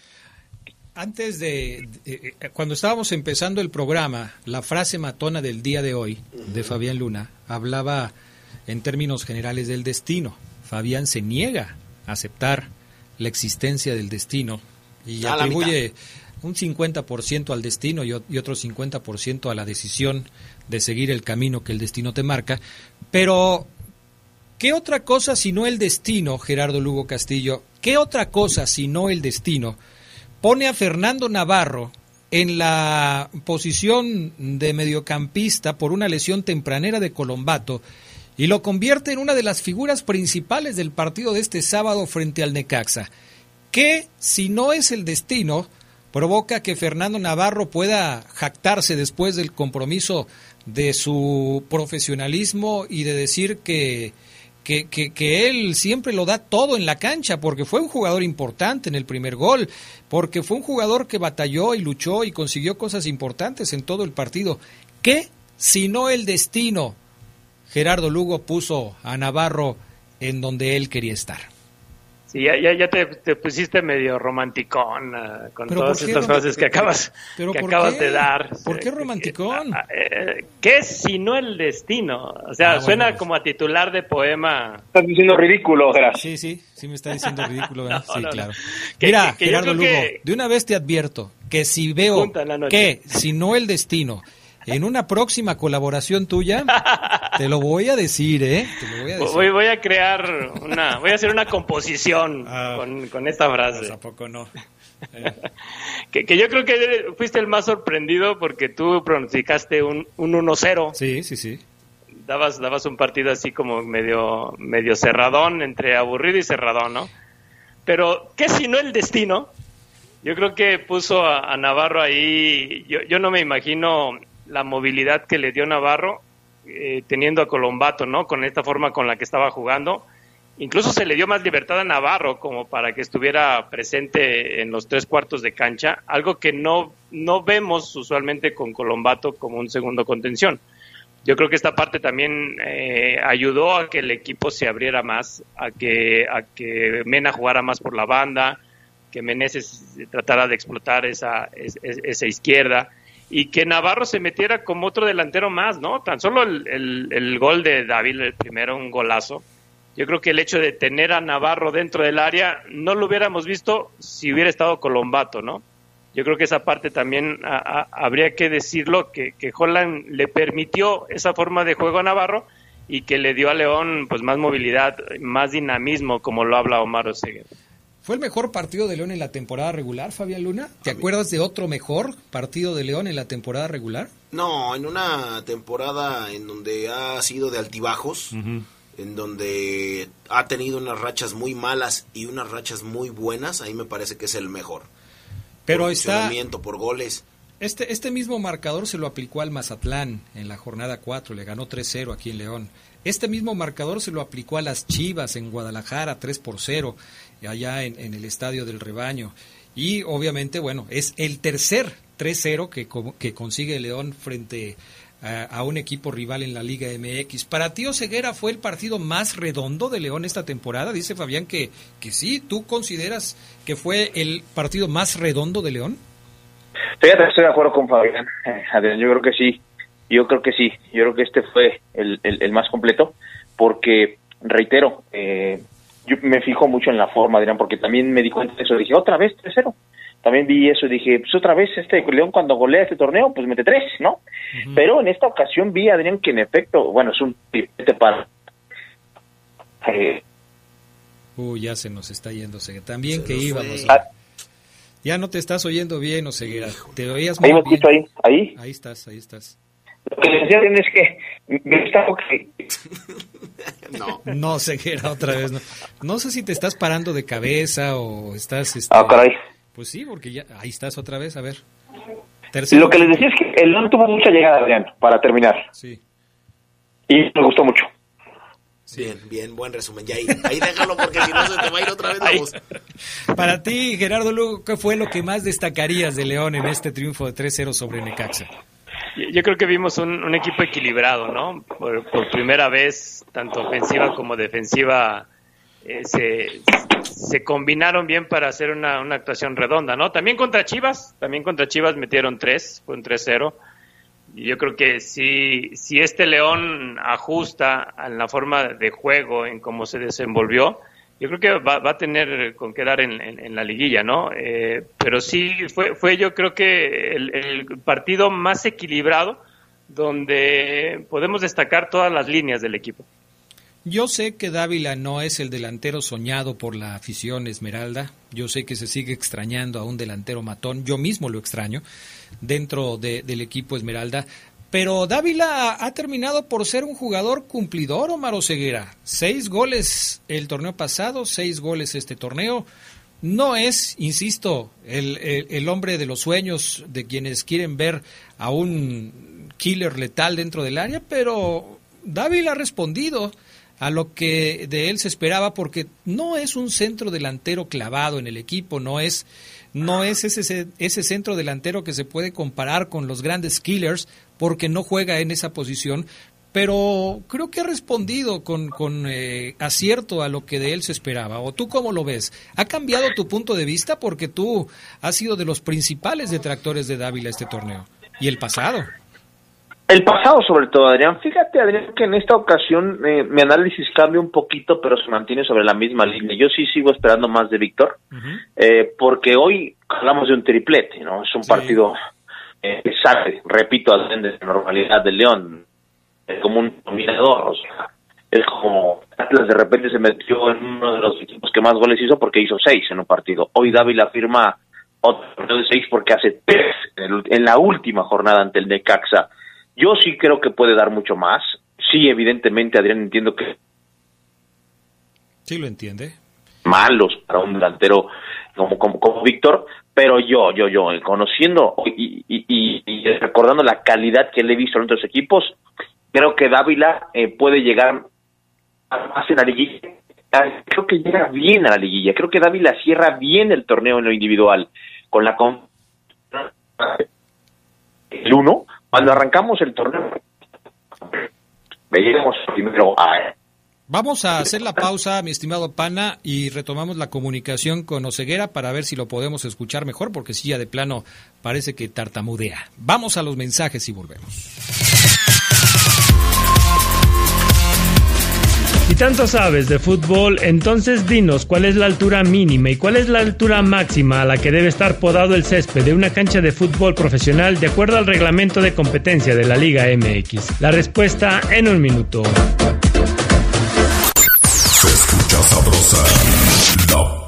A: Antes de, de- eh, cuando estábamos empezando el programa, la frase matona del día de hoy de Fabián Luna hablaba en términos generales del destino. Fabián se niega a aceptar la existencia del destino y
G: A
A: atribuye un 50% al destino y, otro 50% a la decisión de seguir el camino que el destino te marca. Pero, ¿qué otra cosa si no el destino, Gerardo Lugo Castillo? ¿Qué otra cosa si no el destino pone a Fernando Navarro en la posición de mediocampista por una lesión tempranera de Colombato y lo convierte en una de las figuras principales del partido de este sábado frente al Necaxa. que si no es el destino, provoca que Fernando Navarro pueda jactarse después del compromiso de su profesionalismo y de decir que, que, que, él siempre lo da todo en la cancha, porque fue un jugador importante en el primer gol, porque fue un jugador que batalló y luchó y consiguió cosas importantes en todo el partido. ¿Qué si no el destino? Gerardo Lugo puso a Navarro en donde él quería estar.
N: Sí, ya, ya, te, pusiste medio romanticón ah, con todas estas frases que acabas, que acabas de dar.
A: ¿Por qué romanticón?
N: Ah, eh, ¿Qué es si no el destino? O sea, ah, suena pues. como a titular de poema.
O: Estás diciendo ridículo, gracias.
A: Sí, sí, sí me está (laughs) diciendo ridículo, ¿verdad? sí, claro. Mira, Gerardo Lugo, de una vez te advierto que si veo que si no el destino en una próxima colaboración tuya, te lo voy a decir, ¿eh?
N: voy, a crear una, voy a hacer una composición ah. con, esta frase. Pues,
A: ¿A poco no?
N: que, yo creo que fuiste el más sorprendido porque tú pronosticaste un, un 1-0.
A: Sí, sí, sí.
N: Dabas, dabas un partido así como medio, medio cerradón, entre aburrido y cerradón, ¿no? Pero, ¿qué si no el destino? Yo creo que puso a, Navarro ahí, yo, yo no me imagino la movilidad que le dio Navarro eh, teniendo a Colombato, ¿no? Con esta forma con la que estaba jugando. Incluso se le dio más libertad a Navarro como para que estuviera presente en los tres cuartos de cancha, algo que no, no vemos usualmente con Colombato como un segundo contención. Yo creo que esta parte también eh, ayudó a que el equipo se abriera más, a que, a que Mena jugara más por la banda, que Meneses tratara de explotar esa, esa izquierda y que Navarro se metiera como otro delantero más, ¿no? Tan solo el, el, gol de David, el primero, un golazo. Yo creo que el hecho de tener a Navarro dentro del área no lo hubiéramos visto si hubiera estado Colombato, ¿no? Yo creo que esa parte también habría que decirlo, que, que Holland le permitió esa forma de juego a Navarro y que le dio a León pues más movilidad, más dinamismo, como lo habla Omar Oseguera.
A: ¿Fue el mejor partido de León en la temporada regular, Fabián Luna? ¿Te acuerdas de otro mejor partido de León en la temporada regular?
G: No, en una temporada en donde ha sido de altibajos, en donde ha tenido unas rachas muy malas y unas rachas muy buenas, ahí me parece que es el mejor.
A: Pero por está
G: por goles.
A: Este, este mismo marcador se lo aplicó al Mazatlán en la jornada 4, le ganó 3-0 aquí en León. Este mismo marcador se lo aplicó a las Chivas en Guadalajara 3 por 0 allá en, el Estadio del Rebaño. Y obviamente, bueno, es el tercer 3-0 que, consigue León frente a, un equipo rival en la Liga MX. ¿Para ti Ceguera fue el partido más redondo de León esta temporada? Dice Fabián que, que sí. ¿Tú consideras que fue el partido más redondo de León?
O: estoy de acuerdo con Fabián. Eh, yo creo que sí. Yo creo que sí. Yo creo que este fue el, el más completo porque, reitero, eh, yo me fijo mucho en la forma, Adrián, porque también me di cuenta de eso. Dije, otra vez 3-0. También vi eso y dije, pues otra vez este León cuando golea este torneo, pues mete tres, ¿no? Pero en esta ocasión vi, Adrián, que en efecto, bueno, es un pipete para...
A: Eh, Uy, ya se nos está yendo. También que íbamos. A... Ya no te estás oyendo bien, Oseguera. Te oías muy
O: ahí
A: bien.
O: Ahí, ahí.
A: Ahí estás, ahí estás.
O: Lo que decía es que me está que (laughs)
A: no. No, ceguera otra vez. No. no sé si te estás parando de cabeza o estás... Este,
O: ah, caray.
A: Pues sí, porque ya ahí estás otra vez, a ver.
O: Lo que les decía es que el León tuvo mucha llegada, Adrián, para terminar.
A: Sí.
O: Y me gustó mucho.
G: Bien, bien, buen resumen. Y ahí, ahí déjalo porque si no se te va a ir otra vez la voz.
A: Para ti, Gerardo Lugo, ¿qué fue lo que más destacarías de León en este triunfo de 3-0 sobre Necaxa?
N: Yo creo que vimos un, equipo equilibrado, ¿no? Por, primera vez, tanto ofensiva como defensiva eh, se, se, combinaron bien para hacer una, una, actuación redonda, ¿no? También contra Chivas, también contra Chivas metieron tres, fue un 3-0. Y yo creo que si, si este León ajusta en la forma de juego, en cómo se desenvolvió, yo creo que va, a tener con qué dar en, la liguilla, ¿no? Eh, pero sí, fue, fue yo creo que el, partido más equilibrado donde podemos destacar todas las líneas del equipo.
A: Yo sé que Dávila no es el delantero soñado por la afición Esmeralda. Yo sé que se sigue extrañando a un delantero matón. Yo mismo lo extraño dentro del equipo Esmeralda. Pero Dávila ha terminado por ser un jugador cumplidor, Omar Ceguera. Seis goles el torneo pasado, seis goles este torneo. no es, insisto, el, el, hombre de los sueños de quienes quieren ver a un killer letal dentro del área, pero David ha respondido a lo que de él se esperaba porque no es un centro delantero clavado en el equipo, no es no es ese, ese centro delantero que se puede comparar con los grandes killers porque no juega en esa posición, pero creo que ha respondido con, con eh, acierto a lo que de él se esperaba. ¿O tú cómo lo ves? ¿Ha cambiado tu punto de vista? Porque tú has sido de los principales detractores de Dávila este torneo. ¿Y el pasado?
O: El pasado sobre todo, Adrián. Fíjate, Adrián, que en esta ocasión eh, mi análisis cambia un poquito, pero se mantiene sobre la misma línea. Yo sí sigo esperando más de Víctor, eh, porque hoy hablamos de un triplete, ¿no? Es un partido sale, repito, al de la normalidad del León como un dominador, o sea, es como Atlas de repente se metió en uno de los equipos que más goles hizo porque hizo seis en un partido. Hoy Dávila firma otro de seis porque hace tres en, la última jornada ante el Necaxa. Yo sí creo que puede dar mucho más. Sí, evidentemente, Adrián, entiendo que...
A: Sí, lo entiende.
O: Malos para un delantero como, como, como Víctor, pero yo, yo, yo, conociendo y, recordando la calidad que le he visto en otros equipos, Creo que Dávila eh, puede llegar más en la liguilla. Creo que llega bien a la liguilla. Creo que Dávila cierra bien el torneo en lo individual. Con la con el uno, cuando arrancamos el torneo, veíamos primero a
A: Vamos a hacer la pausa, mi estimado Pana, y retomamos la comunicación con Oceguera para ver si lo podemos escuchar mejor, porque si ya de plano parece que tartamudea. Vamos a los mensajes y volvemos.
H: Si tanto sabes de fútbol, entonces dinos cuál es la altura mínima y cuál es la altura máxima a la que debe estar podado el césped de una cancha de fútbol profesional de acuerdo al reglamento de competencia de la Liga MX. La respuesta en un minuto.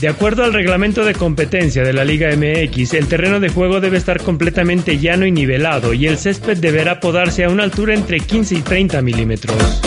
H: De acuerdo al reglamento de competencia de la Liga MX, el terreno de juego debe estar completamente llano y nivelado y el césped deberá podarse a una altura entre 15 y 30 milímetros.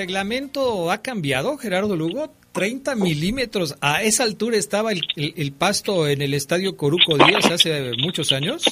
A: Reglamento ha cambiado, Gerardo Lugo? 30 milímetros. A esa altura estaba el, pasto en el estadio Coruco Díaz hace muchos años.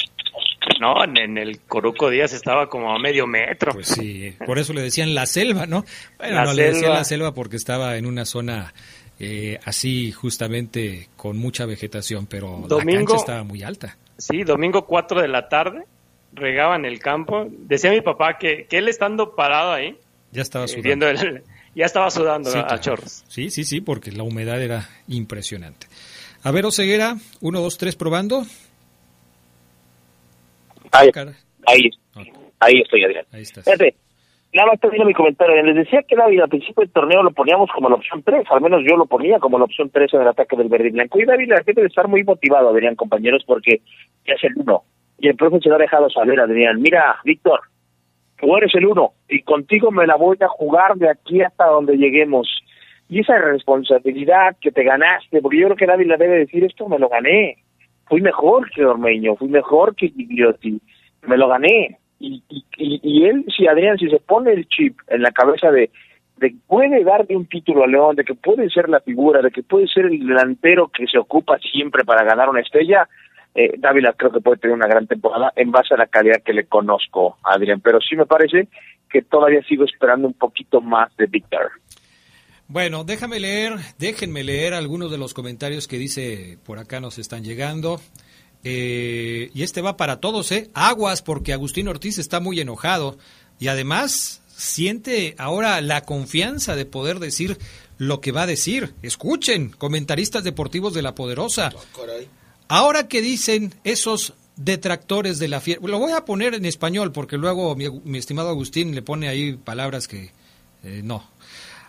N: No, en el Coruco Díaz estaba como a medio metro.
A: Pues sí, por eso le decían la selva, ¿no? Bueno, no le decían la selva porque estaba en una zona eh, así justamente con mucha vegetación, pero la cancha estaba muy alta.
N: Sí, domingo 4 de la tarde regaban el campo. Decía mi papá que, que él estando parado ahí,
A: ya estaba eh, sudando. (laughs)
N: ya estaba sudando a chorros.
A: Sí, sí, sí, porque la humedad era impresionante. A ver, Oseguera, uno, dos, tres, probando.
O: Ahí, ahí, ahí estoy, Adrián. Ahí estás. Fíjate, nada más termino mi comentario. Les decía que David al principio del torneo lo poníamos como la opción 3, al menos yo lo ponía como la opción 3 en el ataque del verde y blanco. Y David, la gente debe estar muy motivado, Adrián, compañeros, porque ya es el uno. Y el profe se lo ha dejado saber, Adrián. Mira, Víctor, tú eres el uno y contigo me la voy a jugar de aquí hasta donde lleguemos. Y esa responsabilidad que te ganaste, porque yo creo que David le debe decir esto, me lo gané. Fui mejor que Ormeño, fui mejor que Gigliotti, me lo gané. Y, y, y, él, si Adrián, si se pone el chip en la cabeza de, de que puede darle un título a León, de que puede ser la figura, de que puede ser el delantero que se ocupa siempre para ganar una estrella, eh, Dávila creo que puede tener una gran temporada en base a la calidad que le conozco Adrián, pero sí me parece que todavía sigo esperando un poquito más de Víctor.
A: Bueno, déjame leer, déjenme leer algunos de los comentarios que dice por acá nos están llegando. Eh, y este va para todos, ¿eh? Aguas, porque Agustín Ortiz está muy enojado. Y además siente ahora la confianza de poder decir lo que va a decir. Escuchen, comentaristas deportivos de la Poderosa. Ahora que dicen esos detractores de la fiera, lo voy a poner en español porque luego mi, estimado Agustín le pone ahí palabras que eh, no.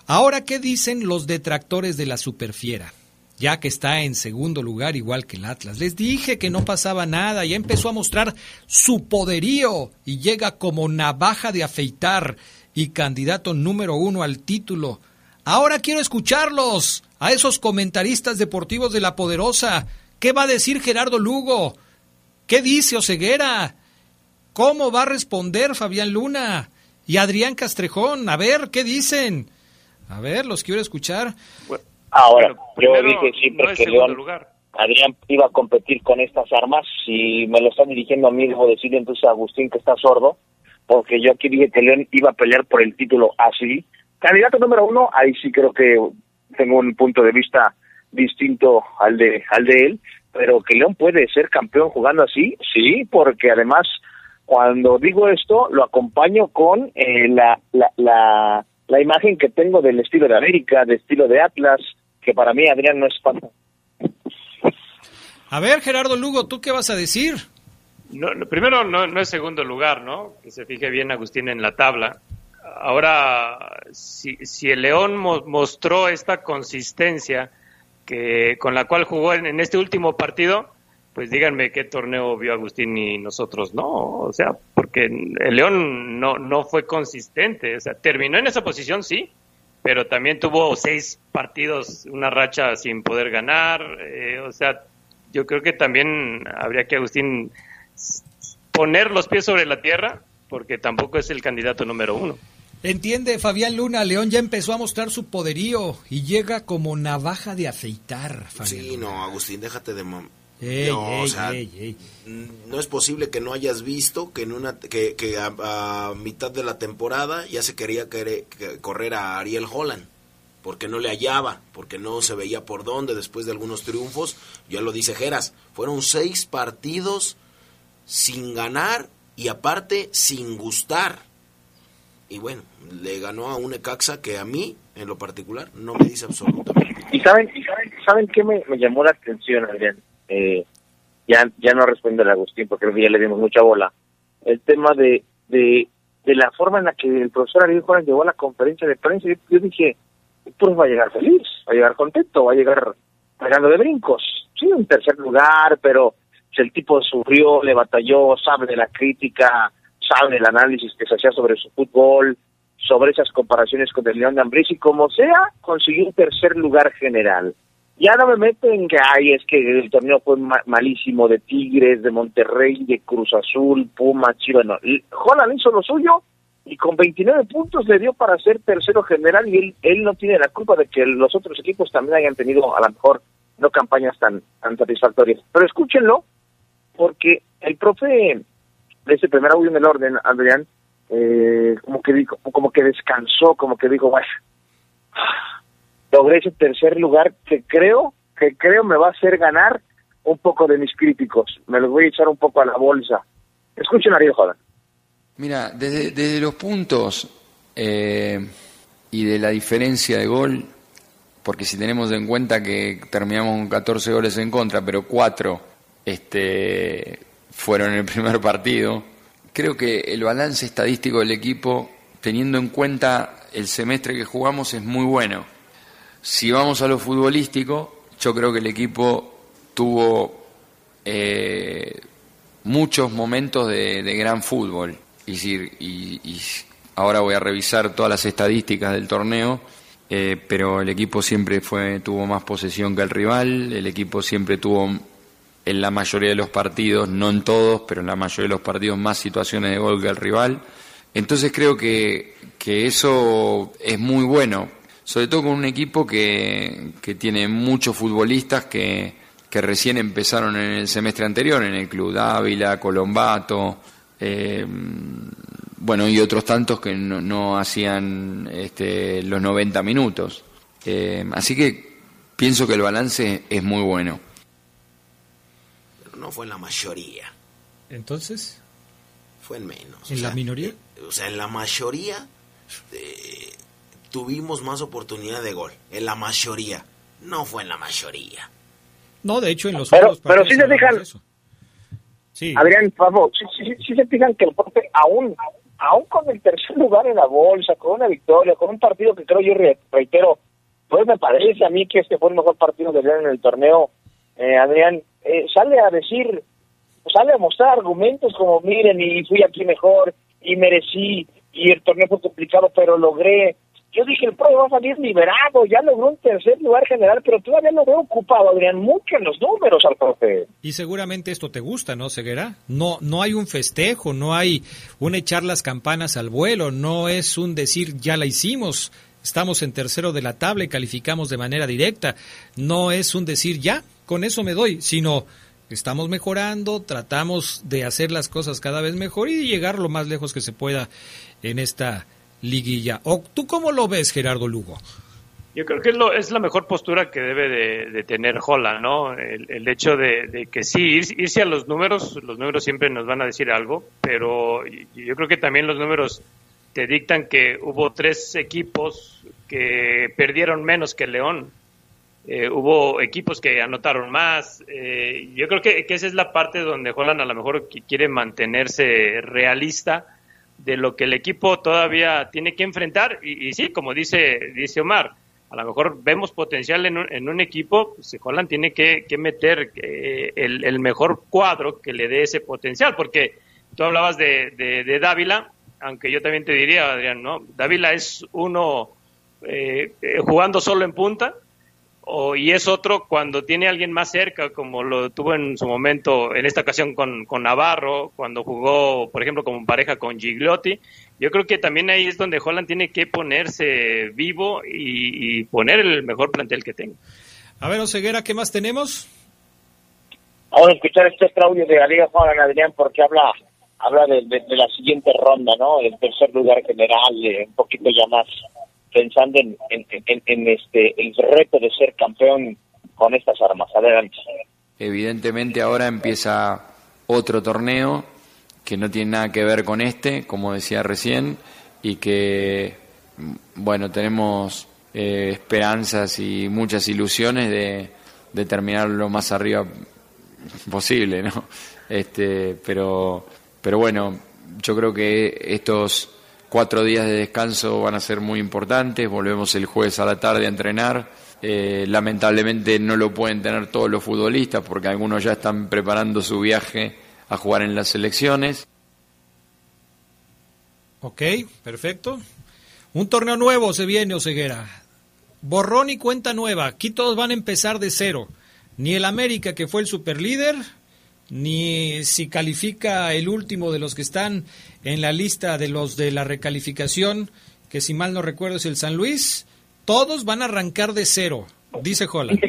A: Ahora qué dicen los detractores de la superfiera, ya que está en segundo lugar igual que el Atlas. Les dije que no pasaba nada, ya empezó a mostrar su poderío y llega como navaja de afeitar y candidato número uno al título. Ahora quiero escucharlos, a esos comentaristas deportivos de la Poderosa. ¿Qué va a decir Gerardo Lugo? ¿Qué dice Oseguera? ¿Cómo va a responder Fabián Luna? Y Adrián Castrejón, a ver, ¿qué dicen? A ver, los quiero escuchar.
O: Ahora, yo dije siempre que León, Adrián iba a competir con estas armas. Si me lo están dirigiendo a mí, debo decirle entonces a Agustín que está sordo, porque yo aquí dije que León iba a pelear por el título así. Candidato número uno, ahí sí creo que tengo un punto de vista distinto al de, al de él pero que León puede ser campeón jugando así, sí, porque además cuando digo esto lo acompaño con eh, la, la, la, la, imagen que tengo del estilo de América, del estilo de Atlas, que para mí Adrián no es fan.
A: A ver, Gerardo Lugo, ¿tú qué vas a decir?
N: No, primero, no, no es segundo lugar, ¿no? Que se fije bien Agustín en la tabla. Ahora, si, si el León mostró esta consistencia, que con la cual jugó en, este último partido, pues díganme qué torneo vio Agustín y nosotros no, o sea, porque el León no, no fue consistente, o sea, terminó en esa posición, sí, pero también tuvo seis partidos, una racha sin poder ganar, eh, o sea, yo creo que también habría que Agustín poner los pies sobre la tierra, porque tampoco es el candidato número uno.
A: Entiende, Fabián Luna, León ya empezó a mostrar su poderío y llega como navaja de afeitar.
G: sí, no, Agustín, déjate de... no, no es posible que no hayas visto que en una que, que a, mitad de la temporada ya se quería correr a Ariel Holland porque no le hallaba, porque no se veía por dónde después de algunos triunfos. Ya lo dice Geras, fueron seis partidos sin ganar y aparte sin gustar y bueno, le ganó a un Ecaxa que a mí, en lo particular, no me dice absolutamente.
O: ¿Y saben, saben, saben qué me, llamó la atención, Adrián? Eh, ya, ya no responde el Agustín porque ya le dimos mucha bola. El tema de, de, de la forma en la que el profesor Ariel Juan llegó a la conferencia de prensa, yo, dije, pues va a llegar feliz, va a llegar contento, va a llegar pegando de brincos. Sí, un tercer lugar, pero si el tipo sufrió, le batalló, sabe de la crítica, saben el análisis que se hacía sobre su fútbol, sobre esas comparaciones con el León de Ambrís y como sea, consiguió un tercer lugar general. Ya no me meto en que, ay, es que el torneo fue malísimo de Tigres, de Monterrey, de Cruz Azul, Puma, Chivas, no. Holland hizo lo suyo y con 29 puntos le dio para ser tercero general y él, él no tiene la culpa de que los otros equipos también hayan tenido a lo mejor no campañas tan, tan satisfactorias. Pero escúchenlo, porque el profe ese primer audio en el orden, Adrián, eh, como que dijo, como que descansó, como que dijo, vaya, logré ese tercer lugar que creo, que creo me va a hacer ganar un poco de mis críticos. Me los voy a echar un poco a la bolsa. Escuchen a Ariel Jodan.
P: Mira, desde, desde los puntos eh, y de la diferencia de gol, porque si tenemos en cuenta que terminamos con 14 goles en contra, pero 4 este, fueron en el primer partido. Creo que el balance estadístico del equipo, teniendo en cuenta el semestre que jugamos, es muy bueno. Si vamos a lo futbolístico, yo creo que el equipo tuvo eh, muchos momentos de, gran fútbol. decir, y, ahora voy a revisar todas las estadísticas del torneo, eh, pero el equipo siempre fue, tuvo más posesión que el rival, el equipo siempre tuvo en la mayoría de los partidos, no en todos, pero en la mayoría de los partidos más situaciones de gol que el rival. Entonces creo que, que eso es muy bueno, sobre todo con un equipo que, que tiene muchos futbolistas que, que, recién empezaron en el semestre anterior, en el Club Dávila, Colombato, eh, bueno, y otros tantos que no, hacían este, los 90 minutos. Eh, así que pienso que el balance es muy bueno
G: no fue en la mayoría.
A: Entonces.
G: Fue en menos.
A: ¿En la minoría?
G: Eh, o sea, en la mayoría eh, tuvimos más oportunidad de gol, en la mayoría. No fue en la mayoría.
A: No, de hecho, en los
O: Pero,
A: otros
O: pero sí se fijan.
A: Sí.
O: Adrián, por favor, sí, sí- sí se fijan que el profe, aún, aún con el tercer lugar en la bolsa, con una victoria, con un partido que creo yo, re- reitero, pues me parece a mí que este fue el mejor partido de León en el torneo, eh, Adrián, eh, sale a decir, sale a mostrar argumentos como, miren, y fui aquí mejor, y merecí, y el torneo fue complicado, pero logré. Yo dije, el profe va a salir liberado, ya logró un tercer lugar general, pero todavía lo veo ocupado, Adrián, mucho en los números al profe.
A: Y seguramente esto te gusta, ¿no, Ceguera? No, no hay un festejo, no hay un echar las campanas al vuelo, no es un decir ya la hicimos, estamos en tercero de la tabla y calificamos de manera directa, no es un decir ya, con eso me doy, sino estamos mejorando, tratamos de hacer las cosas cada vez mejor y llegar lo más lejos que se pueda en esta liguilla. ¿O tú cómo lo ves, Gerardo Lugo?
N: Yo creo que es, lo- es la mejor postura que debe de, tener Holland, ¿no? El, hecho de, de que sí, ir- irse a los números, los números siempre nos van a decir algo, pero yo creo que también los números te dictan que hubo tres equipos que perdieron menos que León. Eh, hubo equipos que anotaron más. eh, yo creo que, esa es la parte donde Holland a lo mejor qui- quiere mantenerse realista de lo que el equipo todavía tiene que enfrentar. Y, sí, como dice, dice Omar, a lo mejor vemos potencial en un, en un equipo, pues Holland tiene que, meter eh, el, el mejor cuadro que le dé ese potencial, porque tú hablabas de Dávila, aunque yo también te diría, Adrián, ¿no? Dávila es uno eh, eh, jugando solo en punta, o, y es otro cuando tiene a alguien más cerca, como lo tuvo en su momento, en esta ocasión con, con Navarro, cuando jugó, por ejemplo, como pareja con Gigliotti. Yo creo que también ahí es donde Holland tiene que ponerse vivo y, y poner el mejor plantel que tenga.
A: A ver, Oseguera, ¿qué más tenemos?
O: Vamos a escuchar este audio de la Liga Juan Adrián porque habla habla de, de- de la siguiente ronda, ¿no? El tercer lugar general, eh, un poquito ya más pensando en, en, en- en, este el reto de ser campeón con estas armas. Adelante.
P: Evidentemente ahora empieza otro torneo que no tiene nada que ver con este, como decía recién, y que, mm, bueno, tenemos eh, esperanzas y muchas ilusiones de, de terminar lo más arriba posible, ¿no? Este, pero, pero bueno, yo creo que estos cuatro días de descanso van a ser muy importantes. Volvemos el jueves a la tarde a entrenar. Eh, lamentablemente no lo pueden tener todos los futbolistas porque algunos ya están preparando su viaje a jugar en las selecciones.
A: Ok, perfecto. Un torneo nuevo se viene, Oseguera. Borrón y cuenta nueva. Aquí todos van a empezar de cero. Ni el América, que fue el superlíder, ni si califica el último de los que están en la lista de los de la recalificación, que si mal no recuerdo es el San Luis. Todos van a arrancar de cero, dice Holland.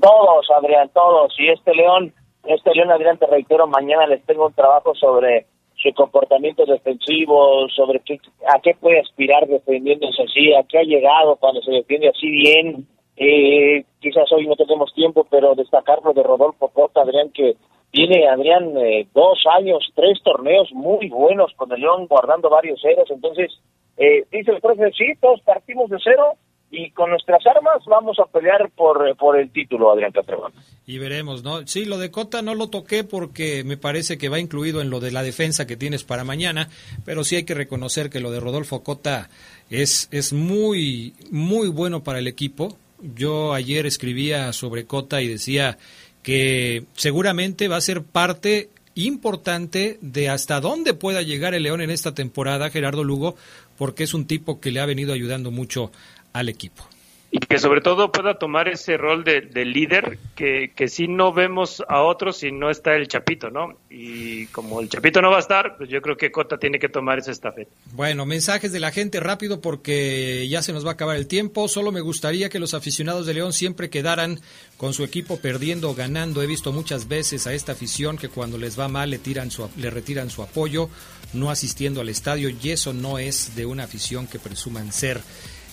O: Todos, Adrián, todos. Y este León, este León, Adrián, te reitero, mañana les tengo un trabajo sobre su comportamiento defensivo, sobre qué, a qué puede aspirar defendiéndose así, a qué ha llegado cuando se defiende así bien. Eh, quizás hoy no tenemos tiempo, pero destacar lo de Rodolfo Cota, Adrián, que tiene, Adrián, eh, dos años, tres torneos muy buenos con el León, guardando varios ceros. Entonces, eh, dice el profe, sí, todos partimos de cero y con nuestras armas vamos a pelear por, eh, por el título, Adrián Catrón.
A: Y veremos, ¿no? Sí, lo de Cota no lo toqué porque me parece que va incluido en lo de la defensa que tienes para mañana, pero sí hay que reconocer que lo de Rodolfo Cota es, es muy, muy bueno para el equipo. Yo ayer escribía sobre Cota y decía que seguramente va a ser parte importante de hasta dónde pueda llegar el León en esta temporada, Gerardo Lugo, porque es un tipo que le ha venido ayudando mucho al equipo.
N: Y que sobre todo pueda tomar ese rol de, de líder que, que si no vemos a otros si no está el Chapito, ¿no? Y como el Chapito no va a estar, pues yo creo que Cota tiene que tomar esa estafeta.
A: Bueno, mensajes de la gente rápido porque ya se nos va a acabar el tiempo. Solo me gustaría que los aficionados de León siempre quedaran con su equipo perdiendo o ganando. He visto muchas veces a esta afición que cuando les va mal le, tiran su, le retiran su apoyo, no asistiendo al estadio y eso no es de una afición que presuman ser.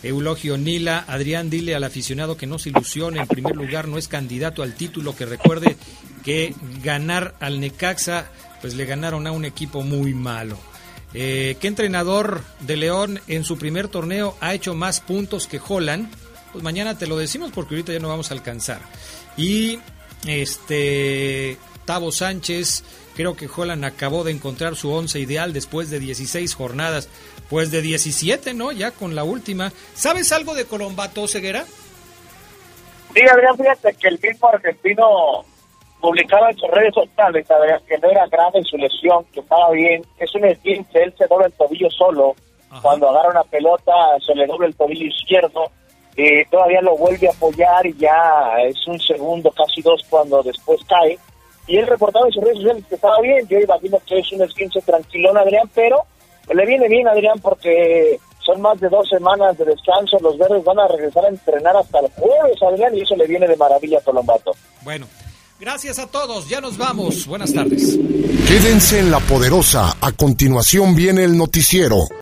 A: Eulogio Nila, Adrián, dile al aficionado que no se ilusione, en primer lugar no es candidato al título, que recuerde que ganar al Necaxa, pues le ganaron a un equipo muy malo. Eh, ¿Qué entrenador de León en su primer torneo ha hecho más puntos que Holland? Pues mañana te lo decimos porque ahorita ya no vamos a alcanzar. Y este Tavo Sánchez, creo que Holland acabó de encontrar su once ideal después de 16 jornadas. Pues de 17, ¿no? Ya con la última. ¿Sabes algo de Colombato, Ceguera?
O: Sí, Adrián, fíjate que el mismo argentino publicaba en sus redes sociales que no era grave su lesión, que estaba bien. Es un esguince, él se dobla el tobillo solo. Cuando agarra una pelota, se le dobla el tobillo izquierdo. Y todavía lo vuelve a apoyar y ya es un segundo, casi dos, cuando después cae. Y él reportaba en sus redes sociales que estaba bien. Yo imagino que es un esguince tranquilón, Adrián, pero le viene bien, Adrián, porque son más de dos semanas de descanso. Los verdes van a regresar a entrenar hasta el jueves, Adrián, y eso le viene de maravilla a Colombato.
A: Bueno, gracias a todos. Ya nos vamos. Buenas tardes.
Q: Quédense en la poderosa. A continuación viene el noticiero.